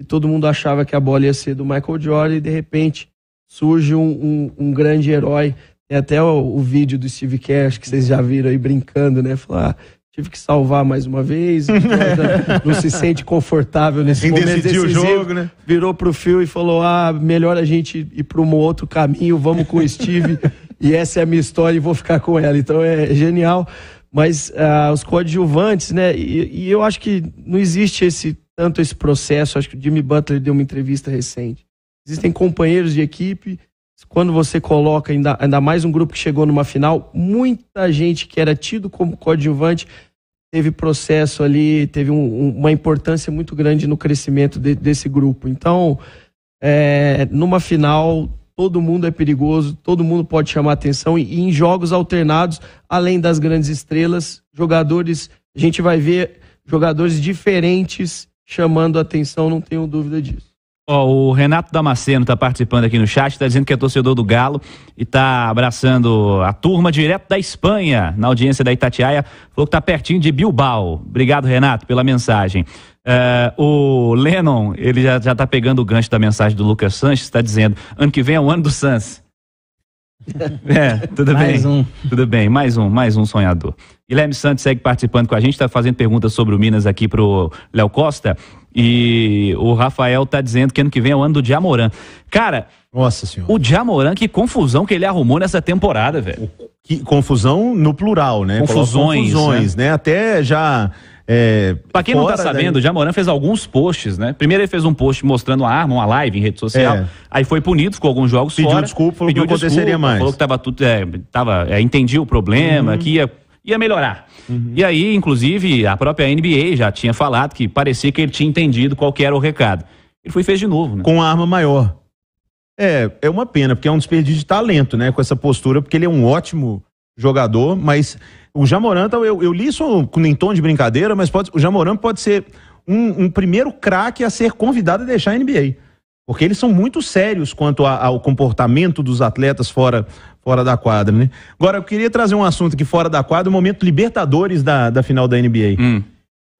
e todo mundo achava que a bola ia ser do Michael Jordan, e de repente surge um, um, um grande herói. Tem até o, o, vídeo do Steve Kerr, acho que vocês já viram aí brincando, né? Falar, ah, tive que salvar mais uma vez, não se sente confortável nesse Quem momento decisivo, o jogo, né? Virou pro Phil e falou: "Ah, melhor a gente ir para um outro caminho, vamos com o Steve". e essa é a minha história e vou ficar com ela. Então é genial. Mas uh, os coadjuvantes, né? E, e, eu acho que não existe esse tanto esse processo. Acho que o Jimmy Butler deu uma entrevista recente. Existem companheiros de equipe. Quando você coloca ainda, ainda mais um grupo que chegou numa final, muita gente que era tido como coadjuvante teve processo ali, teve um, uma importância muito grande no crescimento de, desse grupo. Então, é, numa final, todo mundo é perigoso, todo mundo pode chamar atenção e, e em jogos alternados, além das grandes estrelas, jogadores, a gente vai ver jogadores diferentes chamando atenção, não tenho dúvida disso. Ó, o Renato Damasceno está participando aqui no chat, está dizendo que é torcedor do Galo e está abraçando a turma direto da Espanha, na audiência da Itatiaia. Falou que está pertinho de Bilbao. Obrigado, Renato, pela mensagem. Uh, o Lennon, ele já, já tá pegando o gancho da mensagem do Lucas Sanches, está dizendo: ano que vem é o ano do Sans. é, tudo Mais bem. um. Tudo bem, mais um, mais um sonhador. Guilherme Santos segue participando com a gente, está fazendo perguntas sobre o Minas aqui pro Léo Costa. E o Rafael tá dizendo que ano que vem é o ano do Diamorã. Cara, Nossa senhora. o Diamorã, que confusão que ele arrumou nessa temporada, velho. Que confusão no plural, né? Confusões, Confusões, né? Até já. É, Pra quem não tá da- sabendo, o Jamoran fez alguns posts, né? Primeiro ele fez um post mostrando a arma, uma live em rede social. É. Aí foi punido, ficou alguns jogos Pediu fora. desculpa, falou que não aconteceria mais. Falou que tava tudo, é, tava, é, entendia o problema, que ia, ia melhorar. E aí, inclusive, a própria NBA já tinha falado que parecia que ele tinha entendido qual que era o recado. Ele foi e fez de novo, né? com a arma maior. É, é uma pena, porque é um desperdício de talento, né? Com essa postura, porque ele é um ótimo jogador, mas o Jamoranta, eu, eu li isso com em tom de brincadeira, mas pode, o Jamoran pode ser um, um primeiro craque a ser convidado a deixar a NBA. Porque eles são muito sérios quanto a- ao comportamento dos atletas fora, fora da quadra, né? Agora, eu queria trazer um assunto aqui fora da quadra, o momento Libertadores da, da final da NBA. Hum.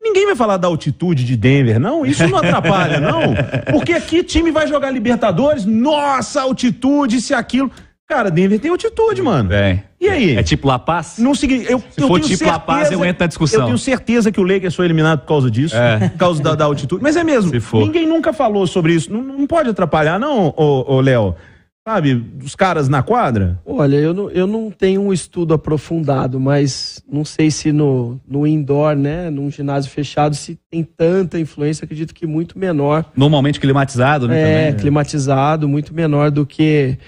Ninguém vai falar da altitude de Denver, não? Isso não atrapalha, não? Porque aqui time vai jogar Libertadores, nossa, altitude, isso e aquilo. Cara, Denver tem altitude, mano. É. E aí? É tipo La Paz? Não segui, eu, Se for tipo La Paz, eu entro na discussão. Eu tenho certeza que o Lakers foi eliminado por causa disso, É. por causa da, da altitude. Mas é mesmo, Se for. ninguém nunca falou sobre isso. Não, não pode atrapalhar, não, ô, ô Léo. Sabe, os caras na quadra? Olha, eu não, eu não tenho um estudo aprofundado, mas não sei se no, no indoor, né, num ginásio fechado, se tem tanta influência, acredito que muito menor. Normalmente climatizado, né? É, também. climatizado, muito menor do que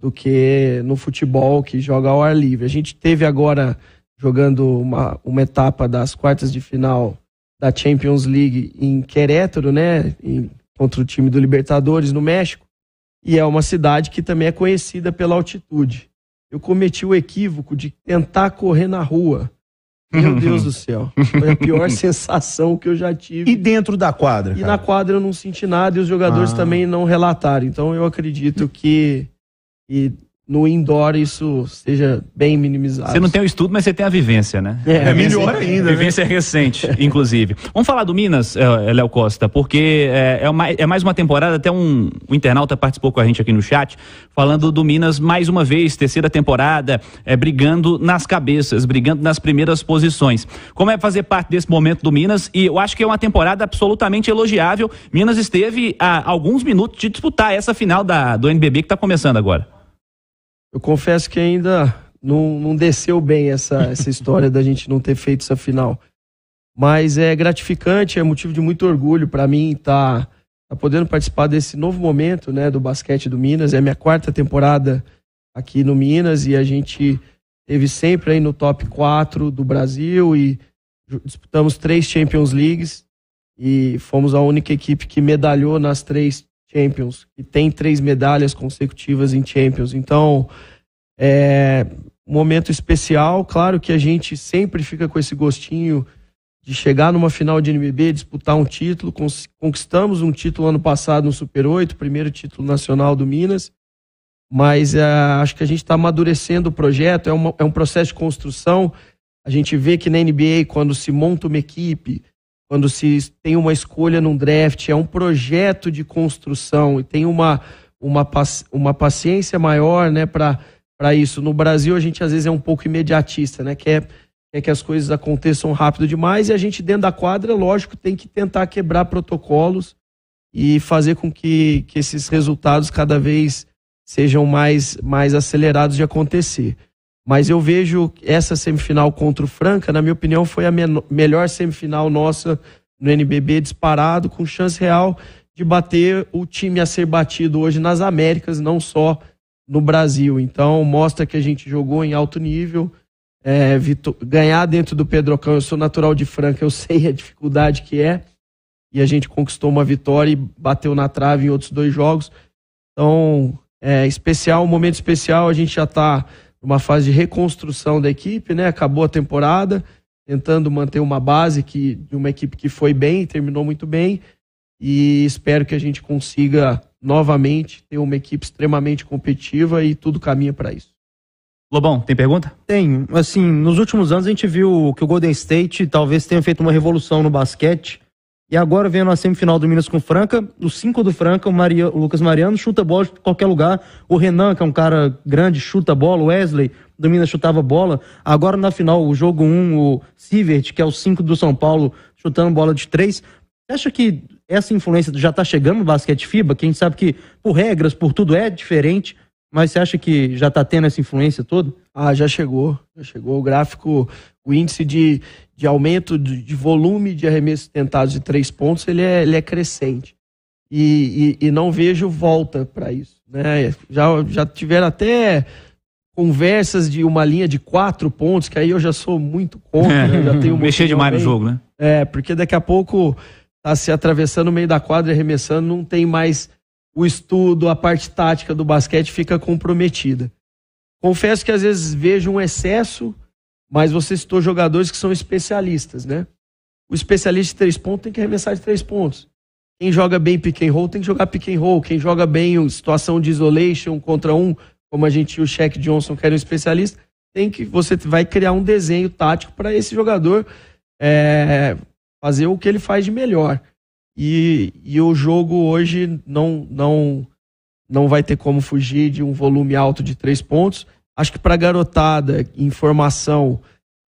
do que no futebol que joga ao ar livre. A gente teve agora jogando uma, uma etapa das quartas de final da Champions League em Querétaro, né, em- contra o time do Libertadores no México, e é uma cidade que também é conhecida pela altitude. Eu cometi o equívoco de tentar correr na rua. Meu Deus do céu, foi a pior sensação que eu já tive. E dentro da quadra? E cara? na quadra eu não senti nada e os jogadores Ah. também não relataram. Então eu acredito que, que no indoor isso seja bem minimizado. Você não tem o estudo, mas você tem a vivência, né? É, É melhor ainda, né? Vivência recente, inclusive. Vamos falar do Minas, eh, Léo Costa, porque é, é uma- é mais uma temporada, até um, um internauta participou com a gente aqui no chat, falando do Minas mais uma vez, terceira temporada, é, brigando nas cabeças, brigando nas primeiras posições. Como é fazer parte desse momento do Minas? E eu acho que é uma temporada absolutamente elogiável. Minas esteve a alguns minutos de disputar essa final da, do NBB que está começando agora. Eu confesso que ainda não, não desceu bem essa, essa história da gente não ter feito essa final. Mas é gratificante, é motivo de muito orgulho para mim estar tá, podendo participar desse novo momento né, do basquete do Minas. É a minha quarta temporada aqui no Minas e a gente teve sempre aí no top 4 do Brasil e disputamos três Champions Leagues e fomos a única equipe que medalhou nas três Champions e tem três medalhas consecutivas em Champions. Então, é um momento especial. Claro que a gente sempre fica com esse gostinho de chegar numa final de NBB, disputar um título. Conquistamos um título ano passado no Super 8, primeiro título nacional do Minas. Mas é, acho que a gente está amadurecendo o projeto, é, uma- é um processo de construção. A gente vê que na NBA, quando se monta uma equipe, quando se tem uma escolha num draft, é um projeto de construção e tem uma, uma, uma paciência maior né, para isso. No Brasil, a gente às vezes é um pouco imediatista, né? Quer, quer que as coisas aconteçam rápido demais e a gente, dentro da quadra, lógico, tem que tentar quebrar protocolos e fazer com que, que esses resultados cada vez sejam mais, mais acelerados de acontecer. Mas eu vejo essa semifinal contra o Franca, na minha opinião, foi a melhor semifinal nossa no NBB disparado, com chance real de bater o time a ser batido hoje nas Américas, não só no Brasil. Então, mostra que a gente jogou em alto nível é, ganhar dentro do Pedrocão. Eu sou natural de Franca, eu sei a dificuldade que é. E a gente conquistou uma vitória e bateu na trave em outros dois jogos. Então, é especial, um momento especial. A gente já está numa fase de reconstrução da equipe, né? Acabou a temporada, tentando manter uma base que, de uma equipe que foi bem, terminou muito bem. E espero que a gente consiga novamente ter uma equipe extremamente competitiva e tudo caminha para isso. Lobão, tem pergunta? Tem. Assim, nos últimos anos a gente viu que o Golden State talvez tenha feito uma revolução no basquete. E agora vendo a semifinal do Minas com Franca, os cinco do Franca, o, Maria, o Lucas Mariano chuta bola de qualquer lugar. O Renan, que é um cara grande, chuta bola. O Wesley do Minas chutava bola. Agora na final, o jogo 1, um, o Sivert, que é o cinco do São Paulo, chutando bola de três. Você acha que essa influência já está chegando no basquete FIBA? Que a gente sabe que por regras, por tudo é diferente. Mas você acha que já está tendo essa influência toda? Ah, já chegou. Já chegou. O gráfico, o índice de, de aumento de, de volume de arremessos tentados de três pontos, ele é, ele é crescente. E, e, e não vejo volta para isso. Né? Já, já tiveram até conversas de uma linha de quatro pontos, que aí eu já sou muito contra. né? já tenho Mexer demais no jogo, né? É, porque daqui a pouco tá se atravessando o meio da quadra e arremessando, não tem mais o estudo, a parte tática do basquete fica comprometida. Confesso que às vezes vejo um excesso, mas você citou jogadores que são especialistas, né? O especialista de três pontos tem que arremessar de três pontos. Quem joga bem pick and roll tem que jogar pick and roll. Quem joga bem situação de isolation contra um, como a gente o Shaq Johnson, que era um especialista, tem que você vai criar um desenho tático para esse jogador é, fazer o que ele faz de melhor. E, e o jogo hoje não, não, não vai ter como fugir de um volume alto de três pontos. Acho que para garotada, informação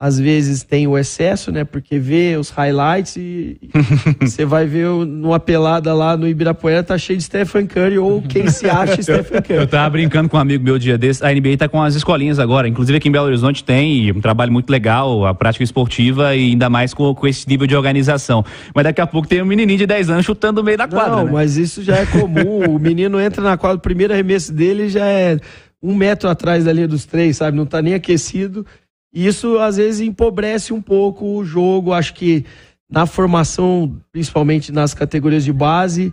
às vezes tem o excesso, né? Porque vê os highlights e você vai ver numa pelada lá no Ibirapuera, tá cheio de Stephen Curry ou quem se acha Stephen Curry. Eu tava brincando com um amigo meu dia desse, a NBA tá com as escolinhas agora, inclusive aqui em Belo Horizonte tem um trabalho muito legal, a prática esportiva e ainda mais com, com esse nível de organização. Mas daqui a pouco tem um menininho de 10 anos chutando no meio da quadra, Não, né? mas isso já é comum, o menino entra na quadra, o primeiro arremesso dele já é um metro atrás da linha dos três, sabe? Não tá nem aquecido isso às vezes empobrece um pouco o jogo. Acho que na formação, principalmente nas categorias de base,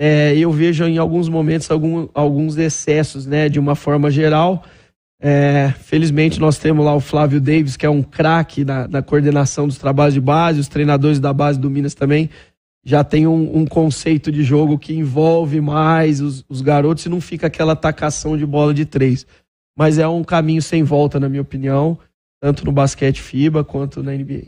é, eu vejo em alguns momentos algum, alguns excessos, né? De uma forma geral. É, felizmente nós temos lá o Flávio Davis, que é um craque na, na, coordenação dos trabalhos de base, os treinadores da base do Minas também já tem um, um conceito de jogo que envolve mais os, os, garotos e não fica aquela atacação de bola de três. Mas é um caminho sem volta, na minha opinião tanto no basquete FIBA quanto na NBA.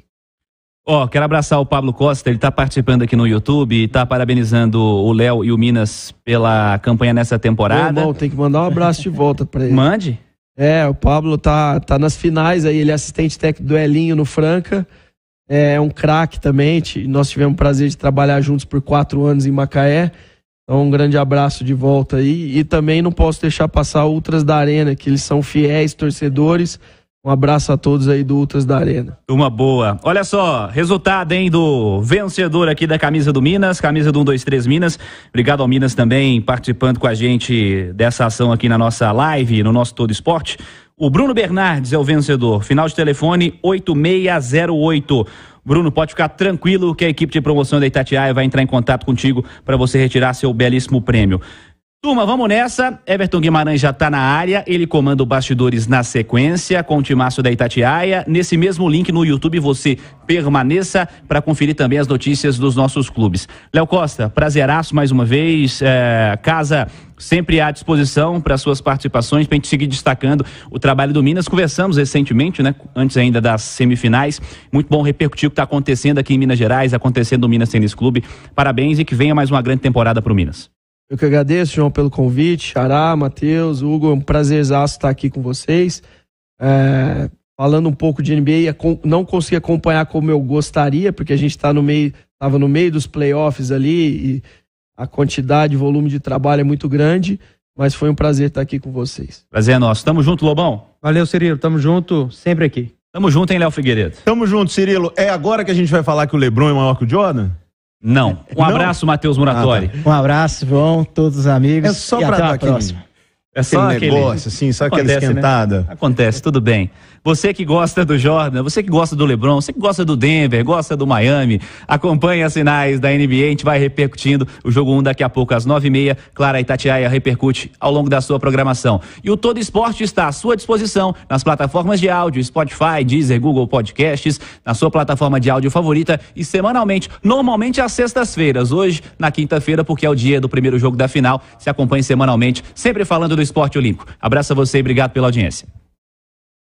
Ó, oh, quero abraçar o Pablo Costa, ele está participando aqui no YouTube e está parabenizando o Léo e o Minas pela campanha nessa temporada. Bom, tem que mandar um abraço de volta para ele. Mande. É, o Pablo tá, tá nas finais aí, ele é assistente técnico do Elinho no Franca, é um craque também, nós tivemos o prazer de trabalhar juntos por quatro anos em Macaé, então um grande abraço de volta aí, e também não posso deixar passar Ultras da Arena, que eles são fiéis torcedores, um abraço a todos aí do Ultras da Arena. Uma boa. Olha só, resultado, hein, do vencedor aqui da camisa do Minas, camisa do 123 Minas. Obrigado ao Minas também participando com a gente dessa ação aqui na nossa live, no nosso Todo Esporte. O Bruno Bernardes é o vencedor. Final de telefone 8608. Bruno, pode ficar tranquilo que a equipe de promoção da Itatiaia vai entrar em contato contigo para você retirar seu belíssimo prêmio. Turma, vamos nessa. Everton Guimarães já está na área, ele comanda o Bastidores na sequência, com o timaço da Itatiaia. Nesse mesmo link no YouTube você permaneça para conferir também as notícias dos nossos clubes. Léo Costa, prazeraço mais uma vez. É, casa sempre à disposição para suas participações, para a gente seguir destacando o trabalho do Minas. Conversamos recentemente, né, antes ainda das semifinais. Muito bom repercutir o que está acontecendo aqui em Minas Gerais, acontecendo no Minas Tênis Clube. Parabéns e que venha mais uma grande temporada para o Minas. Eu que agradeço, João, pelo convite. Xará, Matheus, Hugo, é um prazerzaço estar aqui com vocês. É, falando um pouco de NBA, não consegui acompanhar como eu gostaria, porque a gente está no meio, estava no meio dos playoffs ali e a quantidade, volume de trabalho é muito grande, mas foi um prazer estar aqui com vocês. Prazer é nosso. Tamo junto, Lobão. Valeu, Cirilo. Tamo junto, sempre aqui. Tamo junto, hein, Léo Figueiredo? Tamo junto, Cirilo. É agora que a gente vai falar que o Lebron é maior que o Jordan? Não. Um abraço, Matheus Muratori. Ah, tá. Um abraço, João, todos os amigos. É só para dar próxima. É só aquele negócio, assim, só aquela Acontece, né? esquentada. Acontece, tudo bem. Você que gosta do Jordan, você que gosta do LeBron, você que gosta do Denver, gosta do Miami, acompanhe as sinais da NBA, a gente vai repercutindo o jogo 1 daqui a pouco às nove e meia. Clara Itatiaia repercute ao longo da sua programação. E o Todo Esporte está à sua disposição nas plataformas de áudio, Spotify, Deezer, Google Podcasts, na sua plataforma de áudio favorita e semanalmente, normalmente às sextas-feiras, hoje na quinta-feira, porque é o dia do primeiro jogo da final. Se acompanhe semanalmente, sempre falando do esporte olímpico. Abraço a você e obrigado pela audiência.